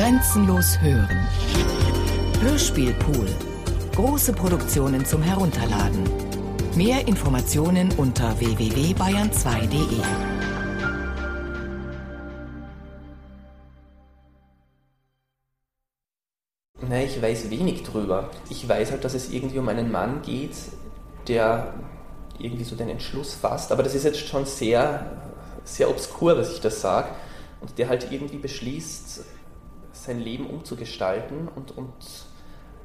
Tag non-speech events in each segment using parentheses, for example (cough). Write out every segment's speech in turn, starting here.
Grenzenlos hören. Hörspielpool. Große Produktionen zum Herunterladen. Mehr Informationen unter www.bayern2.de. Nein, ich weiß wenig drüber. Ich weiß halt, dass es irgendwie um einen Mann geht, der irgendwie so den Entschluss fasst. Aber das ist jetzt schon sehr, sehr obskur, was ich das sage. Und der halt irgendwie beschließt, sein Leben umzugestalten und, und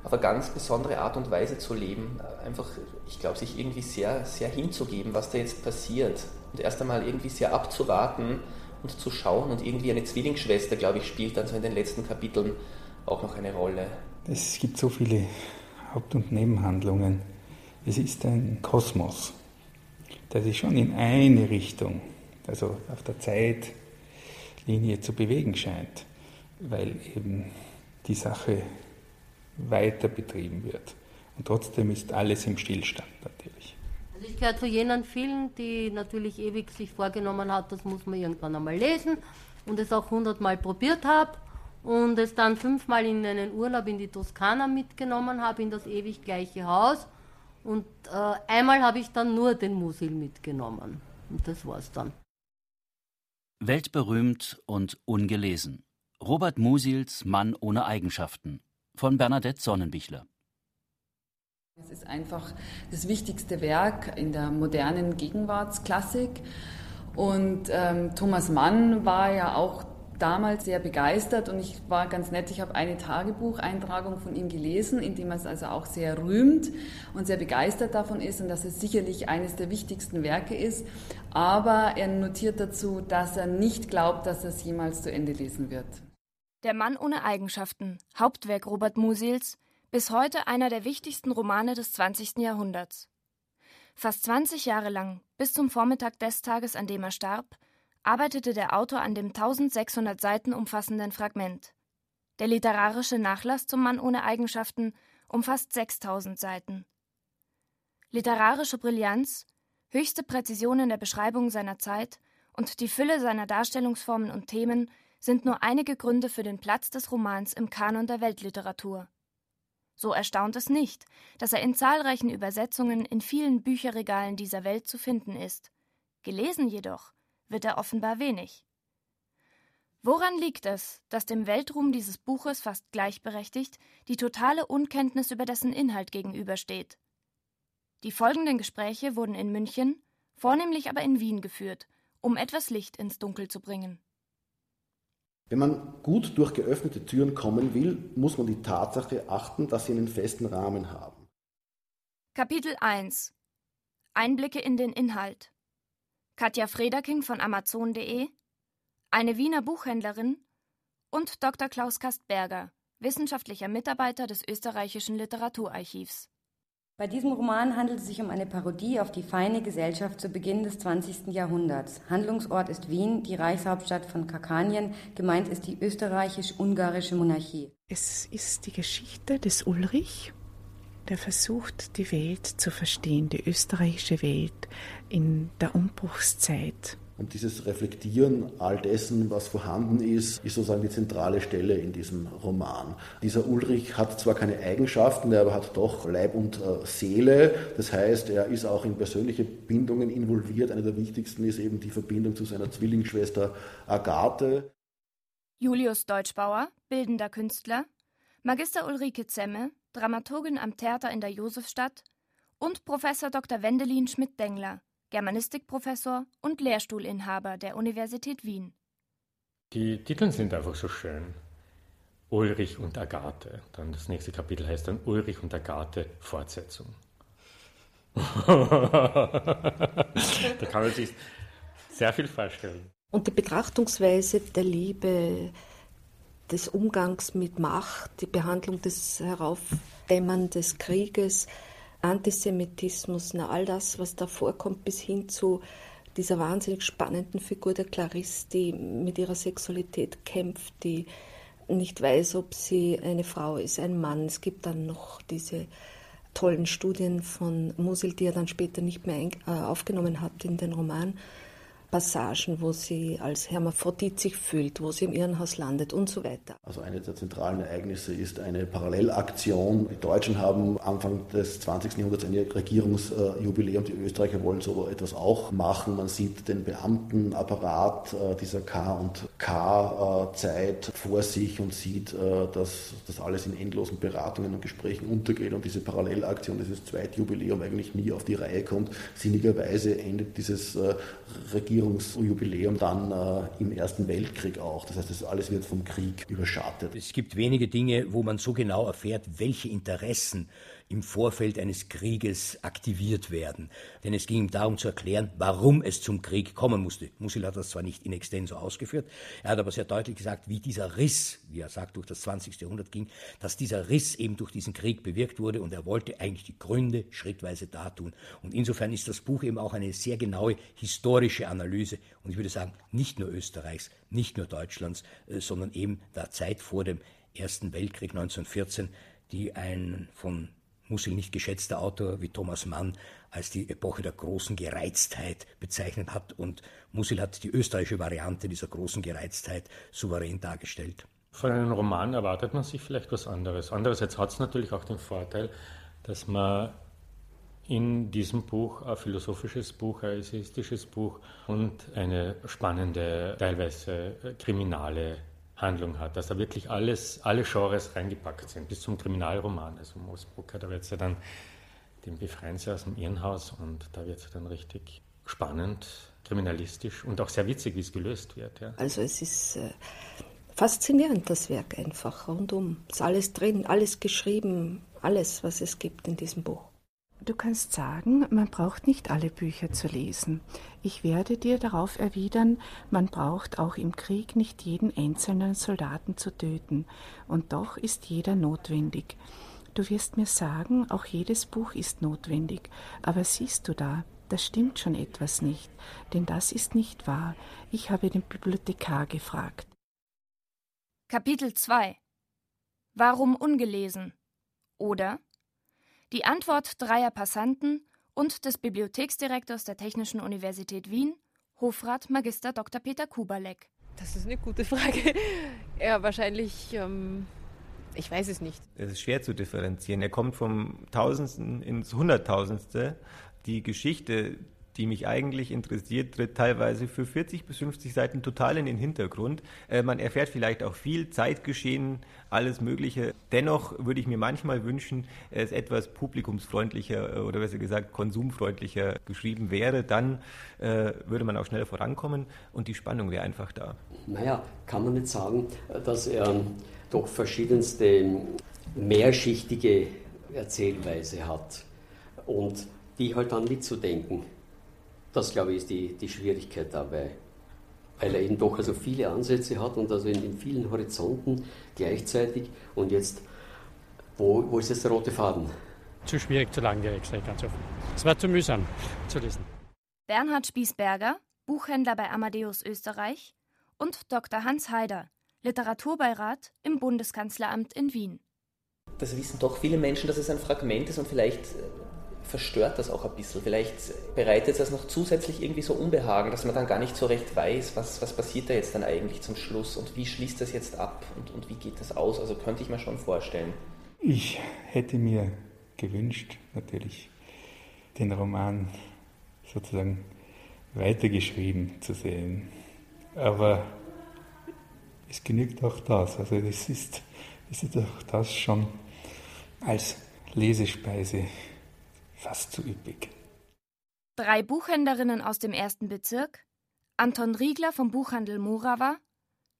auf eine ganz besondere Art und Weise zu leben. Einfach, ich glaube, sich irgendwie sehr, sehr hinzugeben, was da jetzt passiert. Und erst einmal irgendwie sehr abzuwarten und zu schauen. Und irgendwie eine Zwillingsschwester, glaube ich, spielt dann so in den letzten Kapiteln auch noch eine Rolle. Es gibt so viele Haupt- und Nebenhandlungen. Es ist ein Kosmos, der sich schon in eine Richtung, also auf der Zeitlinie zu bewegen scheint weil eben die Sache weiter betrieben wird. Und trotzdem ist alles im Stillstand natürlich. Also ich gehöre zu jenen vielen, die natürlich ewig sich vorgenommen hat, das muss man irgendwann einmal lesen und es auch hundertmal probiert habe und es dann fünfmal in einen Urlaub in die Toskana mitgenommen habe, in das ewig gleiche Haus und äh, einmal habe ich dann nur den Musil mitgenommen und das war's dann. Weltberühmt und ungelesen. Robert Musils Mann ohne Eigenschaften von Bernadette Sonnenbichler. Es ist einfach das wichtigste Werk in der modernen Gegenwartsklassik. Und ähm, Thomas Mann war ja auch damals sehr begeistert und ich war ganz nett, ich habe eine Tagebucheintragung von ihm gelesen, in dem er es also auch sehr rühmt und sehr begeistert davon ist und dass es sicherlich eines der wichtigsten Werke ist. Aber er notiert dazu, dass er nicht glaubt, dass er es jemals zu Ende lesen wird. Der Mann ohne Eigenschaften, Hauptwerk Robert Musils, bis heute einer der wichtigsten Romane des 20. Jahrhunderts. Fast 20 Jahre lang, bis zum Vormittag des Tages, an dem er starb, arbeitete der Autor an dem 1600 Seiten umfassenden Fragment. Der literarische Nachlass zum Mann ohne Eigenschaften umfasst 6000 Seiten. Literarische Brillanz, höchste Präzision in der Beschreibung seiner Zeit und die Fülle seiner Darstellungsformen und Themen sind nur einige Gründe für den Platz des Romans im Kanon der Weltliteratur. So erstaunt es nicht, dass er in zahlreichen Übersetzungen in vielen Bücherregalen dieser Welt zu finden ist. Gelesen jedoch wird er offenbar wenig. Woran liegt es, dass dem Weltruhm dieses Buches fast gleichberechtigt die totale Unkenntnis über dessen Inhalt gegenübersteht? Die folgenden Gespräche wurden in München, vornehmlich aber in Wien geführt, um etwas Licht ins Dunkel zu bringen. Wenn man gut durch geöffnete Türen kommen will, muss man die Tatsache achten, dass sie einen festen Rahmen haben. Kapitel 1 Einblicke in den Inhalt Katja Frederking von Amazon.de Eine Wiener Buchhändlerin und Dr. Klaus Kastberger, wissenschaftlicher Mitarbeiter des österreichischen Literaturarchivs. Bei diesem Roman handelt es sich um eine Parodie auf die feine Gesellschaft zu Beginn des 20. Jahrhunderts. Handlungsort ist Wien, die Reichshauptstadt von Kakanien. Gemeint ist die österreichisch-ungarische Monarchie. Es ist die Geschichte des Ulrich, der versucht, die Welt zu verstehen, die österreichische Welt in der Umbruchszeit. Und dieses Reflektieren all dessen, was vorhanden ist, ist sozusagen die zentrale Stelle in diesem Roman. Dieser Ulrich hat zwar keine Eigenschaften, er aber hat doch Leib und äh, Seele. Das heißt, er ist auch in persönliche Bindungen involviert. Eine der wichtigsten ist eben die Verbindung zu seiner Zwillingsschwester Agathe. Julius Deutschbauer, bildender Künstler, Magister Ulrike Zemme, Dramaturgin am Theater in der Josefstadt und Professor Dr. Wendelin Schmidt-Dengler, Germanistikprofessor und Lehrstuhlinhaber der Universität Wien. Die Titel sind einfach so schön. Ulrich und Agathe. Dann das nächste Kapitel heißt dann Ulrich und Agathe Fortsetzung. (laughs) da kann man sich sehr viel vorstellen. Und die Betrachtungsweise der Liebe, des Umgangs mit Macht, die Behandlung des Heraufdämmern des Krieges, Antisemitismus, na, all das, was da vorkommt, bis hin zu dieser wahnsinnig spannenden Figur der Clarisse, die mit ihrer Sexualität kämpft, die nicht weiß, ob sie eine Frau ist, ein Mann. Es gibt dann noch diese tollen Studien von Musil, die er dann später nicht mehr äh, aufgenommen hat in den Roman. Passagen, wo sie als Hermaphrodit sich fühlt, wo sie im Irrenhaus landet und so weiter. Also eine der zentralen Ereignisse ist eine Parallelaktion. Die Deutschen haben Anfang des 20. Jahrhunderts ein Regierungsjubiläum. Die Österreicher wollen so etwas auch machen. Man sieht den Beamtenapparat äh, dieser K- und K-Zeit vor sich und sieht, äh, dass das alles in endlosen Beratungen und Gesprächen untergeht und diese Parallelaktion, dieses Zweitjubiläum eigentlich nie auf die Reihe kommt. Sinnigerweise endet dieses äh, Regierungsjubiläum dann äh, im Ersten Weltkrieg auch. Das heißt, das alles wird vom Krieg überschattet. Es gibt wenige Dinge, wo man so genau erfährt, welche Interessen im Vorfeld eines Krieges aktiviert werden. Denn es ging ihm darum zu erklären, warum es zum Krieg kommen musste. Musil hat das zwar nicht in extenso ausgeführt, er hat aber sehr deutlich gesagt, wie dieser Riss, wie er sagt, durch das 20. Jahrhundert ging, dass dieser Riss eben durch diesen Krieg bewirkt wurde und er wollte eigentlich die Gründe schrittweise dartun. Und insofern ist das Buch eben auch eine sehr genaue historische Analyse und ich würde sagen, nicht nur Österreichs, nicht nur Deutschlands, äh, sondern eben der Zeit vor dem Ersten Weltkrieg 1914, die ein von Musil nicht geschätzter Autor wie Thomas Mann als die Epoche der großen Gereiztheit bezeichnet hat und Musil hat die österreichische Variante dieser großen Gereiztheit souverän dargestellt. Von einem Roman erwartet man sich vielleicht was anderes. Andererseits hat es natürlich auch den Vorteil, dass man in diesem Buch ein philosophisches Buch, ein essayistisches Buch und eine spannende, teilweise kriminale Handlung hat, dass da wirklich alles, alle Genres reingepackt sind, bis zum Kriminalroman. Also Moosbrucker, da wird es ja dann, den befreien sie aus dem Irrenhaus und da wird es dann richtig spannend, kriminalistisch und auch sehr witzig, wie es gelöst wird. Ja. Also es ist äh, faszinierend, das Werk einfach rundum. Ist alles drin, alles geschrieben, alles, was es gibt in diesem Buch. Du kannst sagen, man braucht nicht alle Bücher zu lesen. Ich werde dir darauf erwidern, man braucht auch im Krieg nicht jeden einzelnen Soldaten zu töten, und doch ist jeder notwendig. Du wirst mir sagen, auch jedes Buch ist notwendig, aber siehst du da, das stimmt schon etwas nicht, denn das ist nicht wahr. Ich habe den Bibliothekar gefragt. Kapitel 2 Warum ungelesen? Oder die Antwort dreier Passanten und des Bibliotheksdirektors der Technischen Universität Wien, Hofrat Magister Dr. Peter Kubalek. Das ist eine gute Frage. (laughs) Ja, wahrscheinlich, ähm, ich weiß es nicht. Es ist schwer zu differenzieren. Er kommt vom Tausendsten ins Hunderttausendste. Die Geschichte, die mich eigentlich interessiert, tritt teilweise für 40 bis 50 Seiten total in den Hintergrund. Äh, man erfährt vielleicht auch viel Zeitgeschehen, alles Mögliche. Dennoch würde ich mir manchmal wünschen, es etwas publikumsfreundlicher äh, oder besser gesagt konsumfreundlicher geschrieben wäre. Dann äh, würde man auch schneller vorankommen und die Spannung wäre einfach da. Naja, kann man nicht sagen, dass er doch verschiedenste mehrschichtige Erzählweise hat und die halt dann mitzudenken. Das, glaube ich, ist die, die Schwierigkeit dabei. Weil er eben doch also viele Ansätze hat und also in, in vielen Horizonten gleichzeitig. Und jetzt, wo, wo ist jetzt der rote Faden? Zu schwierig, zu langwierig, sage ich ganz offen. Es war zu mühsam zu lesen. Bernhard Spiesberger, Buchhändler bei Amadeus Österreich und Dr. Hans Haider, Literaturbeirat im Bundeskanzleramt in Wien. Das wissen doch viele Menschen, dass es ein Fragment ist und vielleicht verstört das auch ein bisschen. Vielleicht bereitet das noch zusätzlich irgendwie so Unbehagen, dass man dann gar nicht so recht weiß, was, was passiert da jetzt dann eigentlich zum Schluss und wie schließt das jetzt ab und, und wie geht das aus. Also könnte ich mir schon vorstellen. Ich hätte mir gewünscht, natürlich, den Roman sozusagen weitergeschrieben zu sehen. Aber es genügt auch das. Also es ist, es ist auch das schon als Lesespeise fast zu üppig. Drei Buchhändlerinnen aus dem ersten Bezirk, Anton Riegler vom Buchhandel Morava,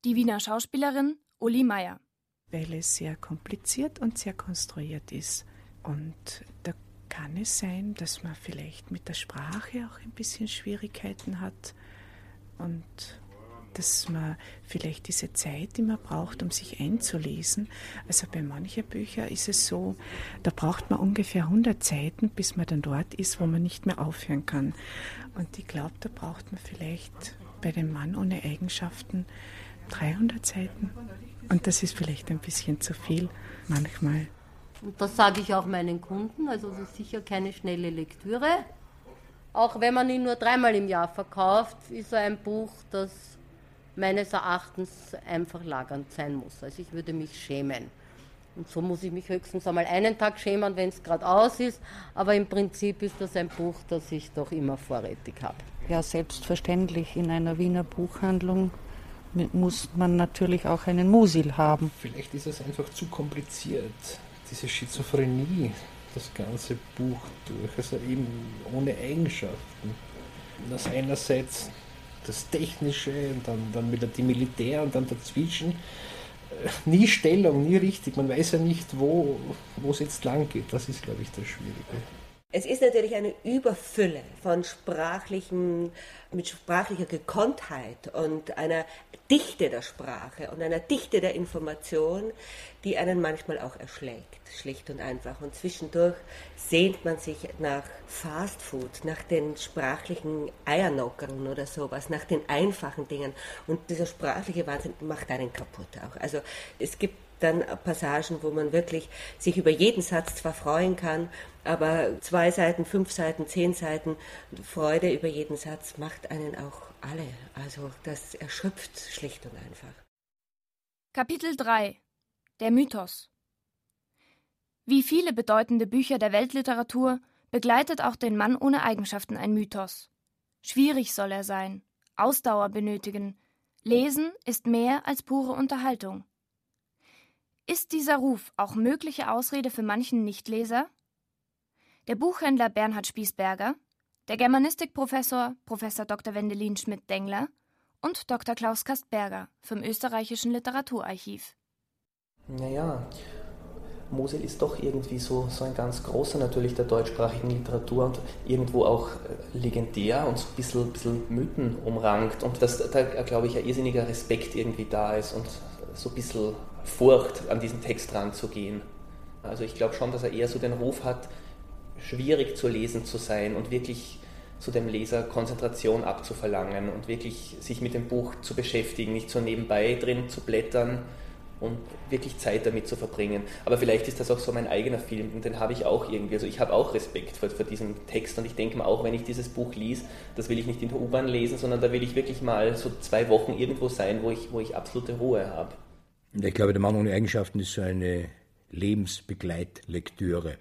die Wiener Schauspielerin Uli Meier. Weil es sehr kompliziert und sehr konstruiert ist. Und da kann es sein, dass man vielleicht mit der Sprache auch ein bisschen Schwierigkeiten hat und dass man vielleicht diese Zeit, die man braucht, um sich einzulesen, also bei manchen Büchern ist es so, da braucht man ungefähr 100 Seiten, bis man dann dort ist, wo man nicht mehr aufhören kann. Und ich glaube, da braucht man vielleicht bei dem Mann ohne Eigenschaften 300 Seiten. Und das ist vielleicht ein bisschen zu viel manchmal. Und das sage ich auch meinen Kunden, also es ist sicher keine schnelle Lektüre. auch wenn man ihn nur dreimal im Jahr verkauft, ist er ein Buch, das meines Erachtens einfach lagernd sein muss. Also ich würde mich schämen. Und so muss ich mich höchstens einmal einen Tag schämen, wenn es gerade aus ist. Aber im Prinzip ist das ein Buch, das ich doch immer vorrätig habe. Ja, selbstverständlich. In einer Wiener Buchhandlung muss man natürlich auch einen Musil haben. Vielleicht ist es einfach zu kompliziert, diese Schizophrenie, das ganze Buch durch, also eben ohne Eigenschaften. Das einerseits das Technische und dann, dann wieder die Militär und dann dazwischen äh, nie Stellung, nie richtig. Man weiß ja nicht, wo es jetzt lang geht. Das ist, glaube ich, das Schwierige. Es ist natürlich eine Überfülle von sprachlichen, mit sprachlicher Gekonntheit und einer Dichte der Sprache und einer Dichte der Information, die einen manchmal auch erschlägt, schlicht und einfach. Und zwischendurch sehnt man sich nach Fast Food, nach den sprachlichen Eiernockern oder sowas, nach den einfachen Dingen. Und dieser sprachliche Wahnsinn macht einen kaputt auch. Also es gibt dann Passagen, wo man wirklich sich über jeden Satz zwar freuen kann, aber zwei Seiten, fünf Seiten, zehn Seiten Freude über jeden Satz macht einen auch alle. Also das erschöpft schlicht und einfach. Kapitel 3 Der Mythos Wie viele bedeutende Bücher der Weltliteratur begleitet auch den Mann ohne Eigenschaften ein Mythos. Schwierig soll er sein, Ausdauer benötigen. Lesen ist mehr als pure Unterhaltung. Ist dieser Ruf auch mögliche Ausrede für manchen Nichtleser? Der Buchhändler Bernhard Spießberger, der Germanistikprofessor Prof. Dr. Wendelin Schmidt-Dengler und Dr. Klaus Kastberger vom Österreichischen Literaturarchiv. Naja, Mosel ist doch irgendwie so, so ein ganz großer natürlich der deutschsprachigen Literatur und irgendwo auch äh, legendär und so ein bisschen, bisschen Mythen umrankt und dass da, glaube ich, ein irrsinniger Respekt irgendwie da ist und so ein bisschen Furcht, an diesen Text ranzugehen. Also ich glaube schon, dass er eher so den Ruf hat, schwierig zu lesen zu sein und wirklich zu dem Leser Konzentration abzuverlangen und wirklich sich mit dem Buch zu beschäftigen, nicht so nebenbei drin zu blättern und wirklich Zeit damit zu verbringen. Aber vielleicht ist das auch so mein eigener Film und den habe ich auch irgendwie. Also ich habe auch Respekt vor, vor diesem Text und ich denke mir auch, wenn ich dieses Buch lies, das will ich nicht in der U-Bahn lesen, sondern da will ich wirklich mal so zwei Wochen irgendwo sein, wo ich, wo ich absolute Ruhe habe. Ich glaube, der Mann ohne Eigenschaften ist so eine Lebensbegleitlektüre.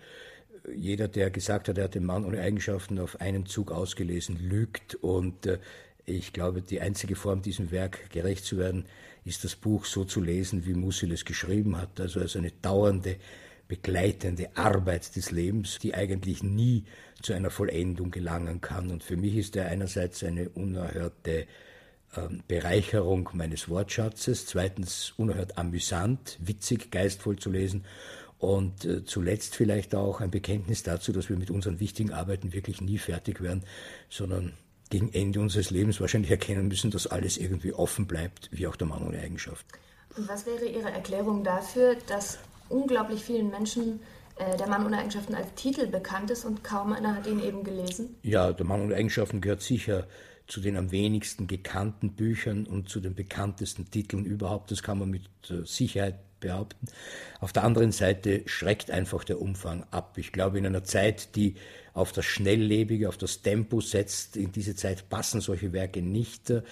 Jeder, der gesagt hat, er hat den Mann ohne Eigenschaften auf einen Zug ausgelesen, lügt. Und äh, ich glaube, die einzige Form, diesem Werk gerecht zu werden, ist das Buch so zu lesen, wie Musil es geschrieben hat. Also als eine dauernde, begleitende Arbeit des Lebens, die eigentlich nie zu einer Vollendung gelangen kann. Und für mich ist er einerseits eine unerhörte Bereicherung meines Wortschatzes, zweitens unerhört amüsant, witzig, geistvoll zu lesen und äh, zuletzt vielleicht auch ein Bekenntnis dazu, dass wir mit unseren wichtigen Arbeiten wirklich nie fertig werden, sondern gegen Ende unseres Lebens wahrscheinlich erkennen müssen, dass alles irgendwie offen bleibt, wie auch der Mann ohne Eigenschaft. Und was wäre Ihre Erklärung dafür, dass unglaublich vielen Menschen äh, der Mann ohne Eigenschaften als Titel bekannt ist und kaum einer hat ihn eben gelesen? Ja, der Mann ohne Eigenschaften gehört sicher zu den am wenigsten gekannten Büchern und zu den bekanntesten Titeln überhaupt. Das kann man mit äh, Sicherheit behaupten. Auf der anderen Seite schreckt einfach der Umfang ab. Ich glaube, in einer Zeit, die auf das Schnelllebige, auf das Tempo setzt, in diese Zeit passen solche Werke nicht, äh,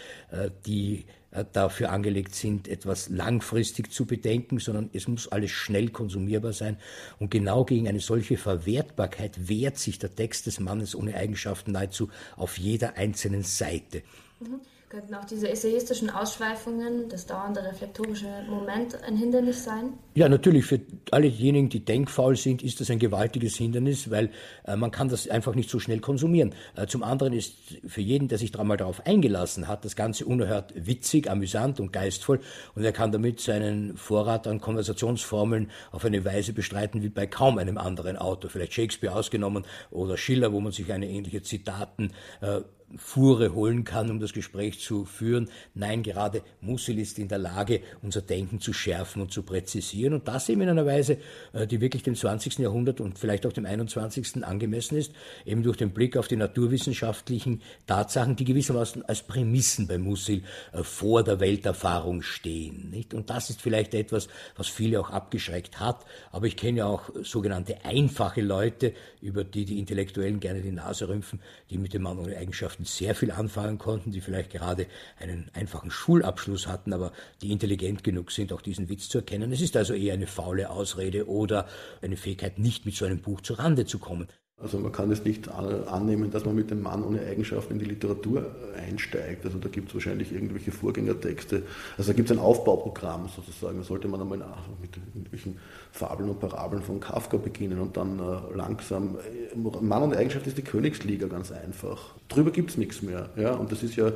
die dafür angelegt sind, etwas langfristig zu bedenken, sondern es muss alles schnell konsumierbar sein. Und genau gegen eine solche Verwertbarkeit wehrt sich der Text des Mannes ohne Eigenschaften nahezu auf jeder einzelnen Seite. Mhm. Könnten auch diese essayistischen Ausschweifungen, das dauernde reflektorische Moment ein Hindernis sein? Ja, natürlich. Für alle diejenigen, die denkfaul sind, ist das ein gewaltiges Hindernis, weil äh, man kann das einfach nicht so schnell konsumieren. Äh, zum anderen ist für jeden, der sich mal darauf eingelassen hat, das Ganze unerhört witzig, amüsant und geistvoll und er kann damit seinen Vorrat an Konversationsformeln auf eine Weise bestreiten wie bei kaum einem anderen Autor, vielleicht Shakespeare ausgenommen oder Schiller, wo man sich eine ähnliche Zitaten äh, Fuhre holen kann, um das Gespräch zu führen. Nein, gerade Musil ist in der Lage, unser Denken zu schärfen und zu präzisieren und das eben in einer Weise, äh, die wirklich dem 20. Jahrhundert und vielleicht auch dem 21. angemessen ist, eben durch den Blick auf die naturwissenschaftlichen Tatsachen, die gewissermaßen als Prämissen bei Musil äh, vor der Welterfahrung stehen. Und das ist vielleicht etwas, was viele auch abgeschreckt hat, aber ich kenne ja auch sogenannte einfache Leute, über die die Intellektuellen gerne die Nase rümpfen, die mit den Mann ohne Eigenschaften sehr viel anfangen konnten, die vielleicht gerade einen einfachen Schulabschluss hatten, aber die intelligent genug sind, auch diesen Witz zu erkennen. Es ist also eher eine faule Ausrede oder eine Fähigkeit, nicht mit so einem Buch zu Rande zu kommen. Also man kann es nicht annehmen, dass man mit dem Mann ohne Eigenschaften in die Literatur einsteigt. Also da gibt es wahrscheinlich irgendwelche Vorgängertexte. Also da gibt es ein Aufbauprogramm sozusagen. Da sollte man einmal mit irgendwelchen Fabeln und Parabeln von Kafka beginnen und dann äh, langsam. Äh, Mann ohne Eigenschaft ist die Königsliga ganz einfach. Drüber gibt es nichts mehr. Ja? Und das ist ja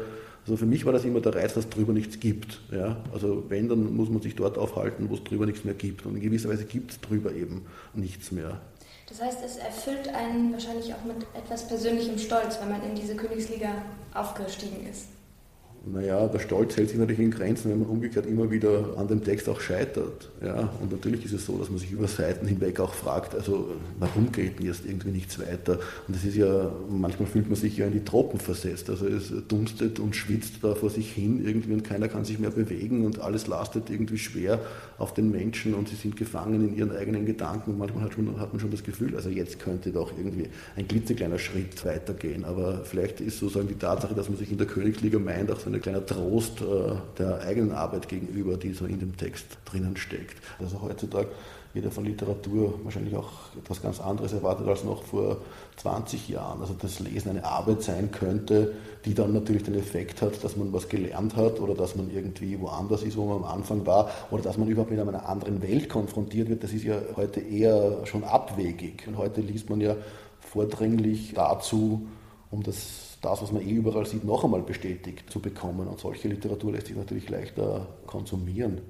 also für mich war das immer der Reiz, dass drüber nichts gibt. Ja? Also wenn, dann muss man sich dort aufhalten, wo es drüber nichts mehr gibt. Und in gewisser Weise gibt es drüber eben nichts mehr. Das heißt, es erfüllt einen wahrscheinlich auch mit etwas persönlichem Stolz, wenn man in diese Königsliga aufgestiegen ist. Naja, der Stolz hält sich natürlich in Grenzen, wenn man umgekehrt immer wieder an dem Text auch scheitert. Ja, und natürlich ist es so, dass man sich über Seiten hinweg auch fragt, also warum geht denn jetzt irgendwie nichts weiter? Und das ist ja, manchmal fühlt man sich ja in die Tropen versetzt. Also es dunstet und schwitzt da vor sich hin irgendwie und keiner kann sich mehr bewegen und alles lastet irgendwie schwer auf den Menschen und sie sind gefangen in ihren eigenen Gedanken. Und manchmal hat, schon, hat man schon das Gefühl, also jetzt könnte doch irgendwie ein klitzekleiner Schritt weitergehen. Aber vielleicht ist sozusagen die Tatsache, dass man sich in der Königsliga meint, auch so ein kleiner Trost äh, der eigenen Arbeit gegenüber, die so in dem Text drinnen steckt. Also heutzutage jeder von Literatur wahrscheinlich auch etwas ganz anderes erwartet als noch vor 20 Jahren. Also das Lesen eine Arbeit sein könnte, die dann natürlich den Effekt hat, dass man was gelernt hat oder dass man irgendwie woanders ist, wo man am Anfang war oder dass man überhaupt mit einer anderen Welt konfrontiert wird. Das ist ja heute eher schon abwegig. Und heute liest man ja vordringlich dazu, um das das, was man eh überall sieht, noch einmal bestätigt zu bekommen. Und solche Literatur lässt sich natürlich leichter konsumieren.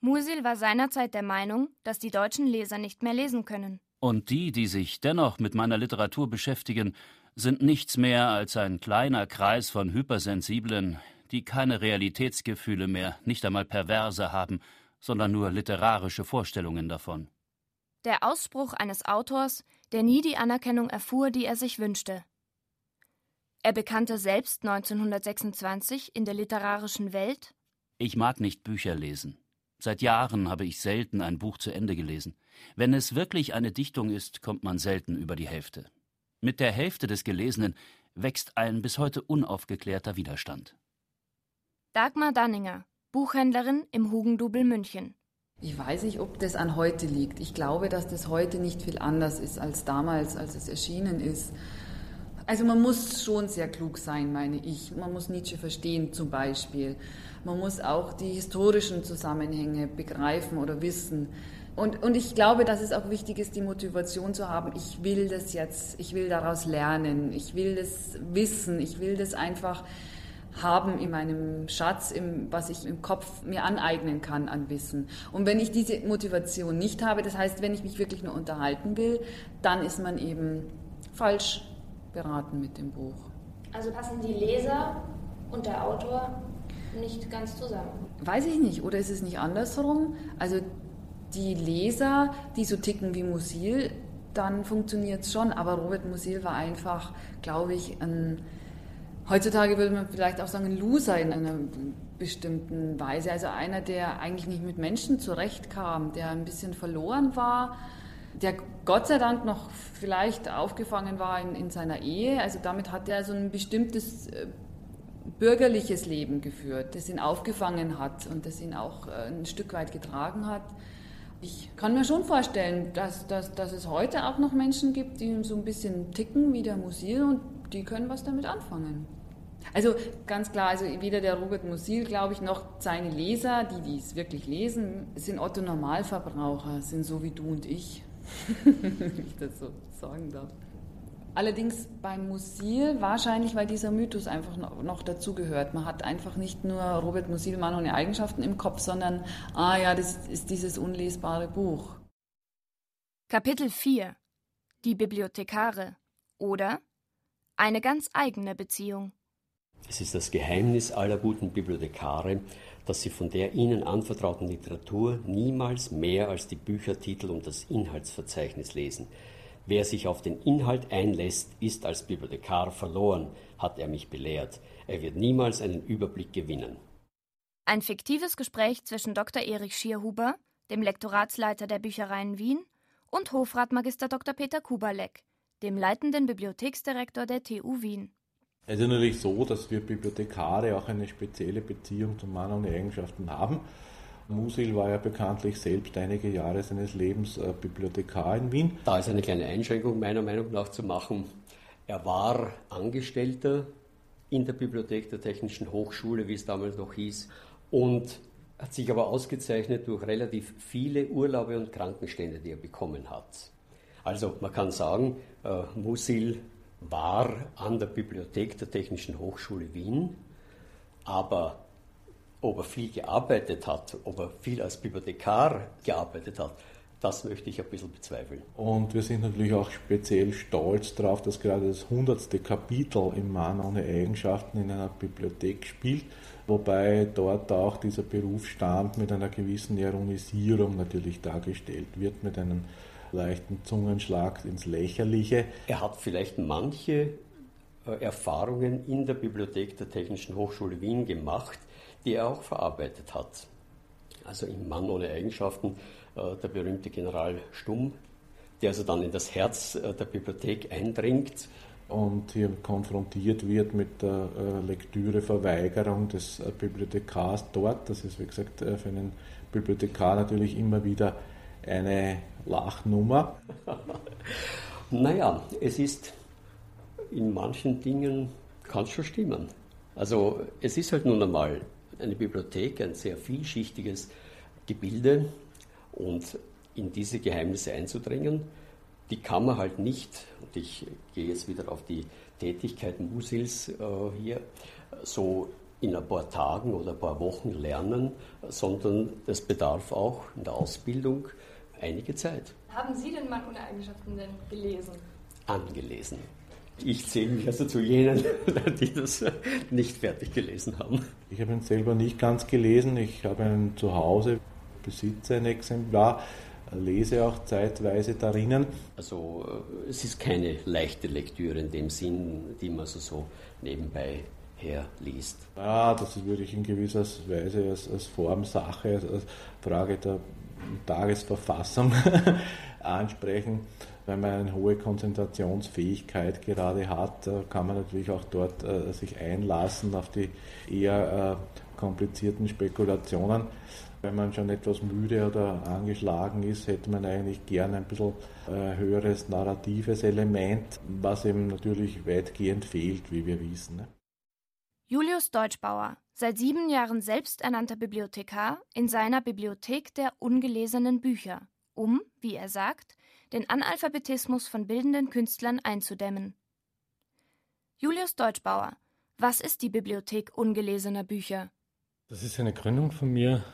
Musil war seinerzeit der Meinung, dass die deutschen Leser nicht mehr lesen können. Und die, die sich dennoch mit meiner Literatur beschäftigen, sind nichts mehr als ein kleiner Kreis von Hypersensiblen, die keine Realitätsgefühle mehr, nicht einmal perverse haben, sondern nur literarische Vorstellungen davon. Der Ausspruch eines Autors, der nie die Anerkennung erfuhr, die er sich wünschte. Er bekannte selbst 1926 in der literarischen Welt Ich mag nicht Bücher lesen. Seit Jahren habe ich selten ein Buch zu Ende gelesen. Wenn es wirklich eine Dichtung ist, kommt man selten über die Hälfte. Mit der Hälfte des Gelesenen wächst ein bis heute unaufgeklärter Widerstand. Dagmar Danninger, Buchhändlerin im Hugendubel München. Ich weiß nicht, ob das an heute liegt. Ich glaube, dass das heute nicht viel anders ist als damals, als es erschienen ist. Also man muss schon sehr klug sein, meine ich. Man muss Nietzsche verstehen zum Beispiel. Man muss auch die historischen Zusammenhänge begreifen oder wissen. Und, und ich glaube, dass es auch wichtig ist, die Motivation zu haben, ich will das jetzt, ich will daraus lernen, ich will das wissen, ich will das einfach haben in meinem Schatz, im, was ich im Kopf mir aneignen kann an Wissen. Und wenn ich diese Motivation nicht habe, das heißt, wenn ich mich wirklich nur unterhalten will, dann ist man eben falsch beraten mit dem Buch. Also passen die Leser und der Autor nicht ganz zusammen? Weiß ich nicht. Oder ist es nicht andersrum? Also die Leser, die so ticken wie Musil, dann funktioniert es schon. Aber Robert Musil war einfach, glaube ich, ein, heutzutage würde man vielleicht auch sagen, ein Loser in einer bestimmten Weise. Also einer, der eigentlich nicht mit Menschen zurechtkam, der ein bisschen verloren war der Gott sei Dank noch vielleicht aufgefangen war in, in seiner Ehe. Also damit hat er so ein bestimmtes äh, bürgerliches Leben geführt, das ihn aufgefangen hat und das ihn auch äh, ein Stück weit getragen hat. Ich kann mir schon vorstellen, dass, dass, dass es heute auch noch Menschen gibt, die so ein bisschen ticken wie der Musil und die können was damit anfangen. Also ganz klar, also weder der Robert Musil, glaube ich, noch seine Leser, die dies wirklich lesen, sind Otto Normalverbraucher, sind so wie du und ich. Wenn ich das so sagen darf. Allerdings beim Musil wahrscheinlich, weil dieser Mythos einfach noch dazugehört. Man hat einfach nicht nur Robert Musil Mann ohne Eigenschaften im Kopf, sondern, ah ja, das ist dieses unlesbare Buch. Kapitel 4 Die Bibliothekare oder Eine ganz eigene Beziehung. Es ist das Geheimnis aller guten Bibliothekare, dass sie von der ihnen anvertrauten Literatur niemals mehr als die Büchertitel und das Inhaltsverzeichnis lesen. Wer sich auf den Inhalt einlässt, ist als Bibliothekar verloren, hat er mich belehrt. Er wird niemals einen Überblick gewinnen. Ein fiktives Gespräch zwischen Dr. Erich Schierhuber, dem Lektoratsleiter der Büchereien Wien, und Hofratmagister Dr. Peter Kubalek, dem leitenden Bibliotheksdirektor der TU Wien. Es ist natürlich so, dass wir Bibliothekare auch eine spezielle Beziehung zum Mann ohne Eigenschaften haben. Musil war ja bekanntlich selbst einige Jahre seines Lebens äh, Bibliothekar in Wien. Da ist eine kleine Einschränkung meiner Meinung nach zu machen. Er war Angestellter in der Bibliothek der Technischen Hochschule, wie es damals noch hieß, und hat sich aber ausgezeichnet durch relativ viele Urlaube und Krankenstände, die er bekommen hat. Also man kann sagen, äh, Musil war an der Bibliothek der Technischen Hochschule Wien, aber ob er viel gearbeitet hat, ob er viel als Bibliothekar gearbeitet hat, das möchte ich ein bisschen bezweifeln. Und wir sind natürlich auch speziell stolz darauf, dass gerade das hundertste Kapitel im Mann ohne Eigenschaften in einer Bibliothek spielt, wobei dort auch dieser Berufsstand mit einer gewissen Ironisierung natürlich dargestellt wird, mit einem leichten Zungenschlag ins Lächerliche. Er hat vielleicht manche äh, Erfahrungen in der Bibliothek der Technischen Hochschule Wien gemacht, die er auch verarbeitet hat. Also im Mann ohne Eigenschaften, äh, der berühmte General Stumm, der also dann in das Herz äh, der Bibliothek eindringt. Und hier konfrontiert wird mit der Lektüreverweigerung des Bibliothekars dort. Das ist, wie gesagt, für einen Bibliothekar natürlich immer wieder eine Lachnummer? (laughs) naja, es ist in manchen Dingen kann es schon stimmen. Also es ist halt nun einmal eine Bibliothek, ein sehr vielschichtiges Gebilde und in diese Geheimnisse einzudringen, die kann man halt nicht, und ich gehe jetzt wieder auf die Tätigkeit Musils äh, hier, so in ein paar Tagen oder ein paar Wochen lernen, sondern das bedarf auch in der Ausbildung einige Zeit. Haben Sie den Mann ohne Eigenschaften denn gelesen? Angelesen. Ich zähle mich also zu jenen, (laughs) die das nicht fertig gelesen haben. Ich habe ihn selber nicht ganz gelesen. Ich habe ihn zu Hause, besitze ein Exemplar, lese auch zeitweise darin. Also äh, es ist keine leichte Lektüre in dem Sinn, die man also so nebenbei herliest. Ja, das würde ich in gewisser Weise als, als Formsache, als Frage der Tagesverfassung (laughs) ansprechen. Wenn man eine hohe Konzentrationsfähigkeit gerade hat, kann man natürlich auch dort äh, sich einlassen auf die eher äh, komplizierten Spekulationen. Wenn man schon etwas müde oder angeschlagen ist, hätte man eigentlich gern ein bisschen äh, höheres narratives Element, was eben natürlich weitgehend fehlt, wie wir wissen. Ne? Julius Deutschbauer, seit sieben Jahren selbsternannter Bibliothekar in seiner Bibliothek der ungelesenen Bücher, um, wie er sagt, den Analphabetismus von bildenden Künstlern einzudämmen. Julius Deutschbauer, was ist die Bibliothek ungelesener Bücher? Das ist eine Gründung von mir,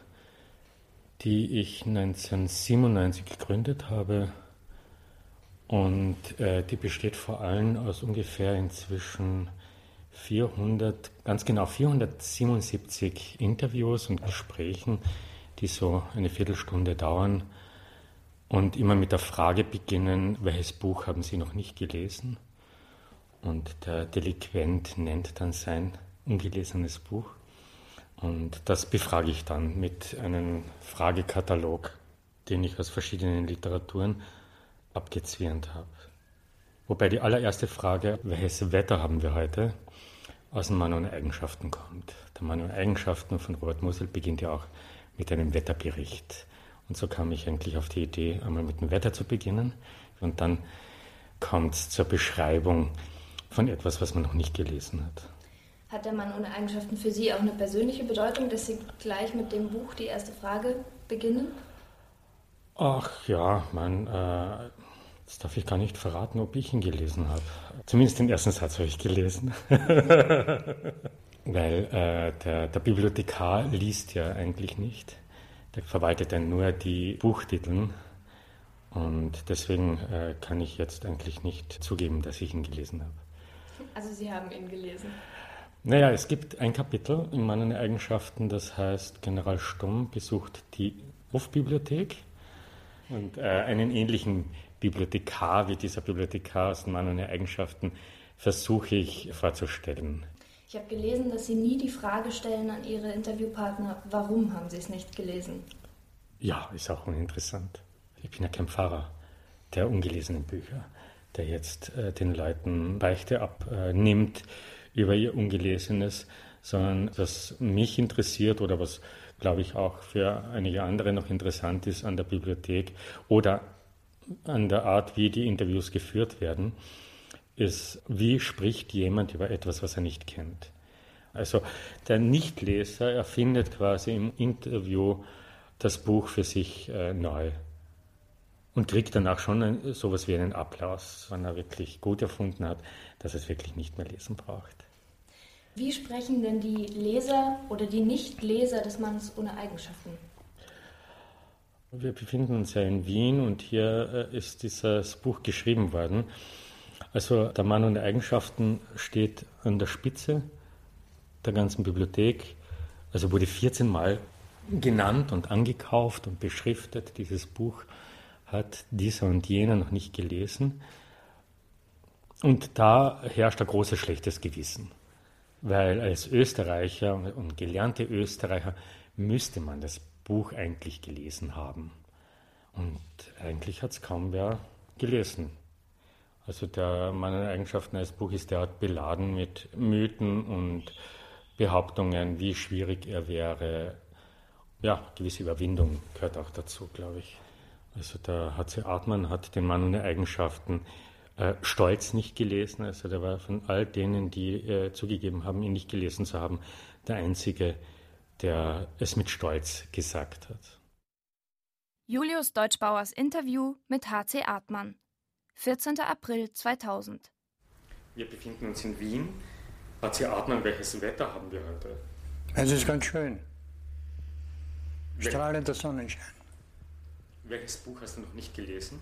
die ich 1997 gegründet habe. Und äh, die besteht vor allem aus ungefähr inzwischen 400, ganz genau 477 Interviews und Gesprächen, die so eine Viertelstunde dauern und immer mit der Frage beginnen, welches Buch haben Sie noch nicht gelesen? Und der Delinquent nennt dann sein ungelesenes Buch. Und das befrage ich dann mit einem Fragekatalog, den ich aus verschiedenen Literaturen abgezwirnt habe. Wobei die allererste Frage, welches Wetter haben wir heute, aus dem Mann ohne Eigenschaften kommt. Der Mann ohne Eigenschaften von Robert Musil beginnt ja auch mit einem Wetterbericht. Und so kam ich eigentlich auf die Idee, einmal mit dem Wetter zu beginnen. Und dann kommt es zur Beschreibung von etwas, was man noch nicht gelesen hat. Hat der Mann ohne Eigenschaften für Sie auch eine persönliche Bedeutung, dass Sie gleich mit dem Buch die erste Frage beginnen? Ach ja, man, äh, das darf ich gar nicht verraten, ob ich ihn gelesen habe. Zumindest den ersten Satz habe ich gelesen. (laughs) Weil äh, der, der, Bibliothekar liest ja eigentlich nicht. Der verwaltet dann nur die Buchtiteln. Und deswegen äh, kann ich jetzt eigentlich nicht zugeben, dass ich ihn gelesen habe. Also Sie haben ihn gelesen. Naja, es gibt ein Kapitel in meinen Eigenschaften, das heißt General Stumm besucht die Hofbibliothek und äh, einen ähnlichen Bibliothekar wie dieser Bibliothekar aus meinen Eigenschaften versuche ich vorzustellen. Ich habe gelesen, dass Sie nie die Frage stellen an Ihre Interviewpartner, warum haben Sie es nicht gelesen? Ja, ist auch uninteressant. Ich bin ja kein Pfarrer der ungelesenen Bücher, der jetzt äh, den Leuten Beichte abnimmt über ihr Ungelesenes, sondern was mich interessiert oder was, glaube ich, auch für einige andere noch interessant ist an der Bibliothek oder an der Art, wie die Interviews geführt werden, ist, wie spricht jemand über etwas, was er nicht kennt. Also der Nichtleser erfindet quasi im Interview das Buch für sich äh, neu und kriegt danach schon ein, sowas wie einen Applaus, wenn er wirklich gut erfunden hat, dass es wirklich nicht mehr lesen braucht. Wie sprechen denn die Leser oder die Nichtleser des Mannes ohne Eigenschaften? Wir befinden uns ja in Wien und hier äh, ist dieses Buch geschrieben worden. Also der Mann ohne Eigenschaften steht an der Spitze der ganzen Bibliothek. Also wurde 14 Mal genannt und angekauft und beschriftet. Dieses Buch hat dieser und jener noch nicht gelesen. Und da herrscht ein großes schlechtes Gewissen, weil als Österreicher und gelernte Österreicher müsste man das Buch eigentlich gelesen haben. Und eigentlich hat es kaum wer gelesen. Also der Mann Eigenschaften als Buch ist derart beladen mit Mythen und Behauptungen, wie schwierig er wäre. Ja, gewisse Überwindung gehört auch dazu, glaube ich. Also der H.C. Artmann hat den Mann ohne Eigenschaften äh, stolz nicht gelesen. Also der war von all denen, die äh, zugegeben haben, ihn nicht gelesen zu haben, der Einzige, der es mit Stolz gesagt hat. Julius Deutschbauers Interview mit H.C. Artmann. 14. April 2000. Wir befinden uns in Wien. H.C. Artmann, welches Wetter haben wir heute? Es ist ganz schön. Strahlender Sonnenschein. Welches Buch hast du noch nicht gelesen?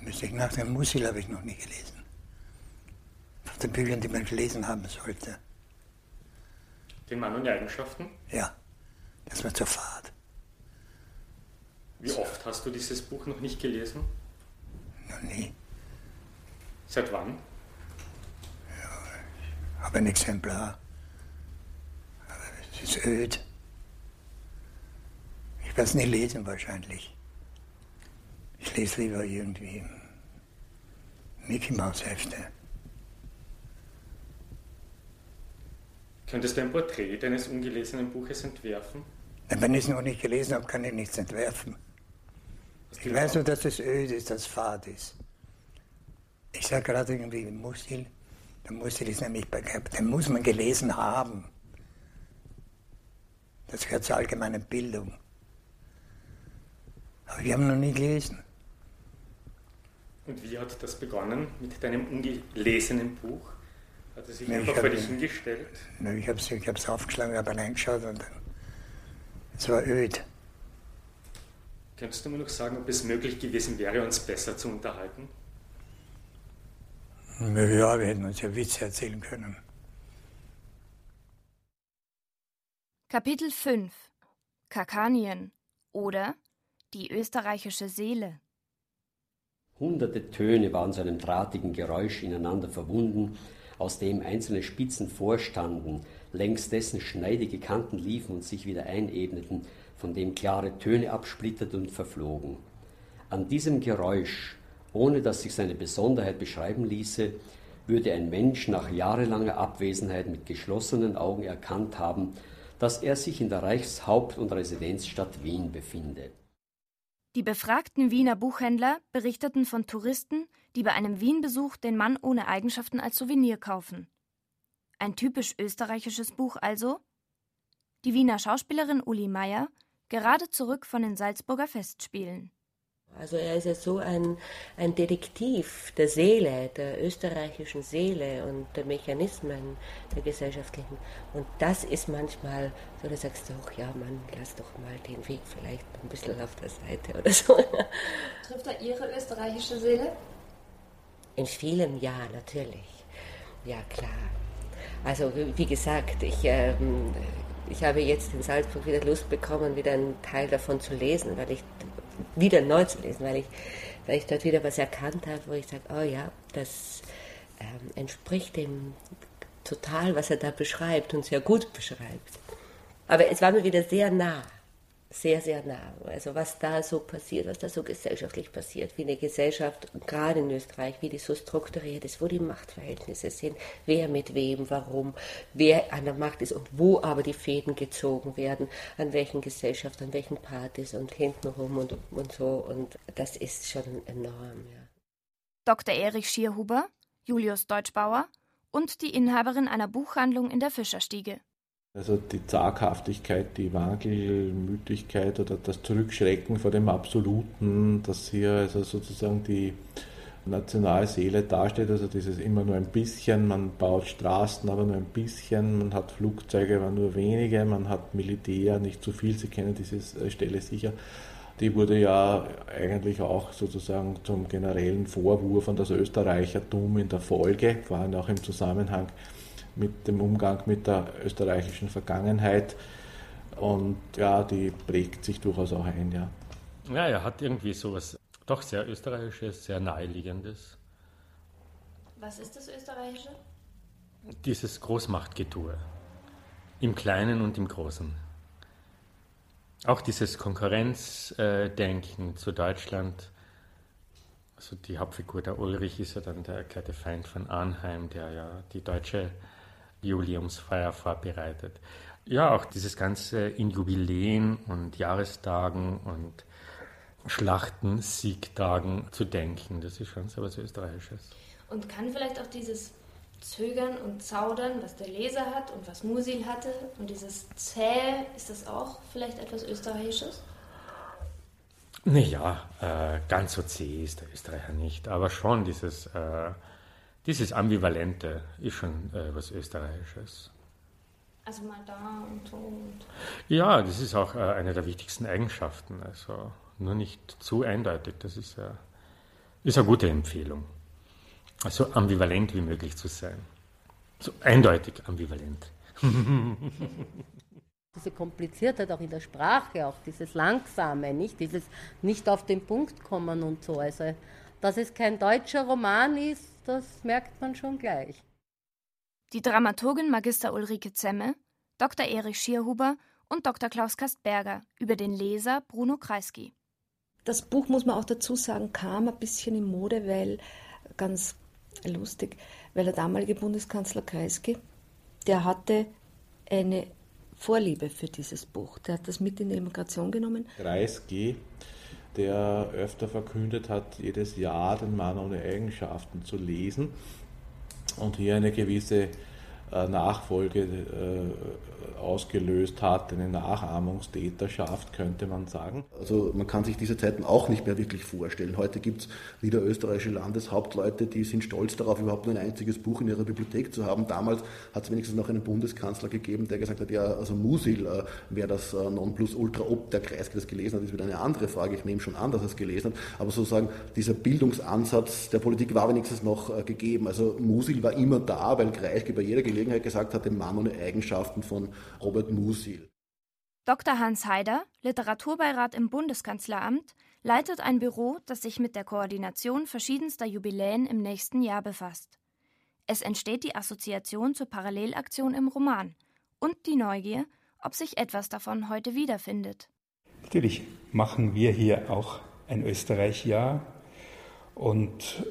Müsste ich nach dem Musil habe ich noch nie gelesen. Von den Büchern, die man gelesen haben sollte. Den Mann und die Eigenschaften? Ja, das war zur Fahrt. Wie oft hast du dieses Buch noch nicht gelesen? Noch nie. Seit wann? Ja, ich habe ein Exemplar. Aber es ist öd. Ich werde es nie lesen wahrscheinlich. Ich lese lieber irgendwie Mickey Mouse Hefte. Könntest du ein Porträt deines ungelesenen Buches entwerfen? Wenn ich es noch nicht gelesen habe, kann ich nichts entwerfen. Ich weiß nur, dass es öd ist, dass es fad ist. Ich sage gerade irgendwie Musil. Der Musil ist nämlich den muss man gelesen haben. Das gehört zur allgemeinen Bildung. Aber wir haben noch nie gelesen. Und wie hat das begonnen mit deinem ungelesenen Buch? Hat er sich Ja, einfach ich vor hab- dich hingestellt? Na, Ich habe es ich hab's aufgeschlagen, habe reingeschaut und dann, es war öd. Könntest du mir noch sagen, ob es möglich gewesen wäre, uns besser zu unterhalten? Ja, wir hätten uns ja Witze erzählen können. Kapitel 5 Kakanien oder die österreichische Seele. Hunderte Töne waren zu einem drahtigen Geräusch ineinander verbunden, aus dem einzelne Spitzen vorstanden, längs dessen schneidige Kanten liefen und sich wieder einebneten, von dem klare Töne absplitterten und verflogen. An diesem Geräusch, ohne dass sich seine Besonderheit beschreiben ließe, würde ein Mensch nach jahrelanger Abwesenheit mit geschlossenen Augen erkannt haben, dass er sich in der Reichshaupt- und Residenzstadt Wien befinde. Die befragten Wiener Buchhändler berichteten von Touristen, die bei einem Wien-Besuch den Mann ohne Eigenschaften als Souvenir kaufen. Ein typisch österreichisches Buch also? Die Wiener Schauspielerin Uli Meyer, gerade zurück von den Salzburger Festspielen. Also er ist ja so ein, ein Detektiv der Seele, der österreichischen Seele und der Mechanismen der gesellschaftlichen. Und das ist manchmal so, da sagst du auch, ja Mann, lass doch mal den Weg vielleicht ein bisschen auf der Seite oder so. Trifft er Ihre österreichische Seele? In vielem ja, natürlich. Ja, klar. Also, wie gesagt, ich, ähm, ich habe jetzt in Salzburg wieder Lust bekommen, wieder einen Teil davon zu lesen, weil ich wieder neu zu lesen, weil ich, weil ich dort wieder was erkannt habe, wo ich sage, oh ja, das ähm, entspricht dem total, was er da beschreibt und sehr gut beschreibt. Aber es war mir wieder sehr nah, sehr, sehr nah. Also was da so passiert, was da so gesellschaftlich passiert, wie eine Gesellschaft, gerade in Österreich, wie die so strukturiert ist, wo die Machtverhältnisse sind, wer mit wem, warum, wer an der Macht ist und wo aber die Fäden gezogen werden, an welchen Gesellschaften, an welchen Partys und hintenrum und, und so. Und das ist schon enorm, ja. Dr. Erich Schierhuber, Julius Deutschbauer und die Inhaberin einer Buchhandlung in der Fischerstiege. Also die Zaghaftigkeit, die Wankelmütigkeit oder das Zurückschrecken vor dem Absoluten, das hier also sozusagen die Nationalseele darstellt, also dieses immer nur ein bisschen, man baut Straßen, aber nur ein bisschen, man hat Flugzeuge, aber nur wenige, man hat Militär, nicht zu viel, Sie kennen diese Stelle sicher. Die wurde ja eigentlich auch sozusagen zum generellen Vorwurf an das Österreichertum in der Folge, vor allem auch im Zusammenhang mit dem Umgang mit der österreichischen Vergangenheit. Und ja, die prägt sich durchaus auch ein, ja. Ja, er hat irgendwie sowas doch sehr österreichisches, sehr naheliegendes. Was ist das Österreichische? Dieses Großmachtgetue. Im Kleinen und im Großen. Auch dieses Konkurrenzdenken zu Deutschland. Also die Hauptfigur der Ulrich ist ja dann der erklärte Feind von Arnheim, der ja die deutsche Juliumsfeier vorbereitet. Ja, auch dieses Ganze in Jubiläen und Jahrestagen und Schlachten, Siegtagen zu denken, das ist schon so was Österreichisches. Und kann vielleicht auch dieses Zögern und Zaudern, was der Leser hat und was Musil hatte, und dieses Zäh, ist das auch vielleicht etwas Österreichisches? Naja, äh, ganz so zäh ist der Österreicher nicht, aber schon dieses äh, dieses Ambivalente ist schon äh, was Österreichisches. Also mal da und so. Und ja, das ist auch äh, eine der wichtigsten Eigenschaften. Also nur nicht zu eindeutig. Das ist, äh, ist eine gute Empfehlung. Also ambivalent wie möglich zu sein. So eindeutig ambivalent. (laughs) Diese Kompliziertheit auch in der Sprache, auch dieses Langsame, nicht? Dieses nicht auf den Punkt kommen und so. Also, dass es kein deutscher Roman ist, das merkt man schon gleich. Die Dramaturgin Magister Ulrike Zemme, Dr. Erich Schierhuber und Dr. Klaus Kastberger über den Leser Bruno Kreisky. Das Buch, muss man auch dazu sagen, kam ein bisschen in Mode, weil, ganz lustig, weil der damalige Bundeskanzler Kreisky, der hatte eine Vorliebe für dieses Buch. Der hat das mit in die Immigration genommen. Kreisky der öfter verkündet hat, jedes Jahr den Mann ohne Eigenschaften zu lesen. Und hier eine gewisse Nachfolge äh, ausgelöst hat, eine Nachahmungstäterschaft, könnte man sagen. Also man kann sich diese Zeiten auch nicht mehr wirklich vorstellen. Heute gibt es wieder österreichische Landeshauptleute, die sind stolz darauf, überhaupt nur ein einziges Buch in ihrer Bibliothek zu haben. Damals hat es wenigstens noch einen Bundeskanzler gegeben, der gesagt hat, ja, also Musil äh, wäre das äh, Nonplusultra, ob der Kreisky das gelesen hat, ist wieder eine andere Frage. Ich nehme schon an, dass er es gelesen hat. Aber sozusagen dieser Bildungsansatz der Politik war wenigstens noch äh, gegeben. Also Musil war immer da, weil Kreisky bei jeder Gelegenheit gesagt hat, den Mann ohne Eigenschaften von Robert Musil. Dr. Hans Haider, Literaturbeirat im Bundeskanzleramt, leitet ein Büro, das sich mit der Koordination verschiedenster Jubiläen im nächsten Jahr befasst. Es entsteht die Assoziation zur Parallelaktion im Roman und die Neugier, ob sich etwas davon heute wiederfindet. Natürlich machen wir hier auch ein Österreich-Jahr und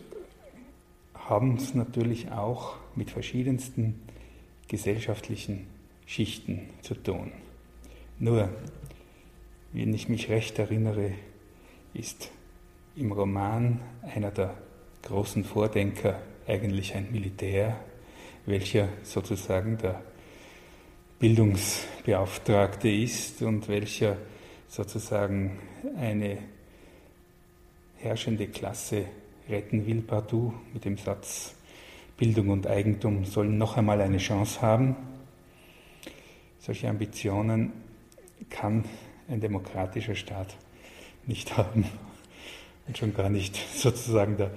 haben es natürlich auch mit verschiedensten gesellschaftlichen Schichten zu tun. Nur, wenn ich mich recht erinnere, ist im Roman einer der großen Vordenker eigentlich ein Militär, welcher sozusagen der Bildungsbeauftragte ist und welcher sozusagen eine herrschende Klasse retten will partout mit dem Satz, Bildung und Eigentum sollen noch einmal eine Chance haben. Solche Ambitionen kann ein demokratischer Staat nicht haben und schon gar nicht (laughs) sozusagen der,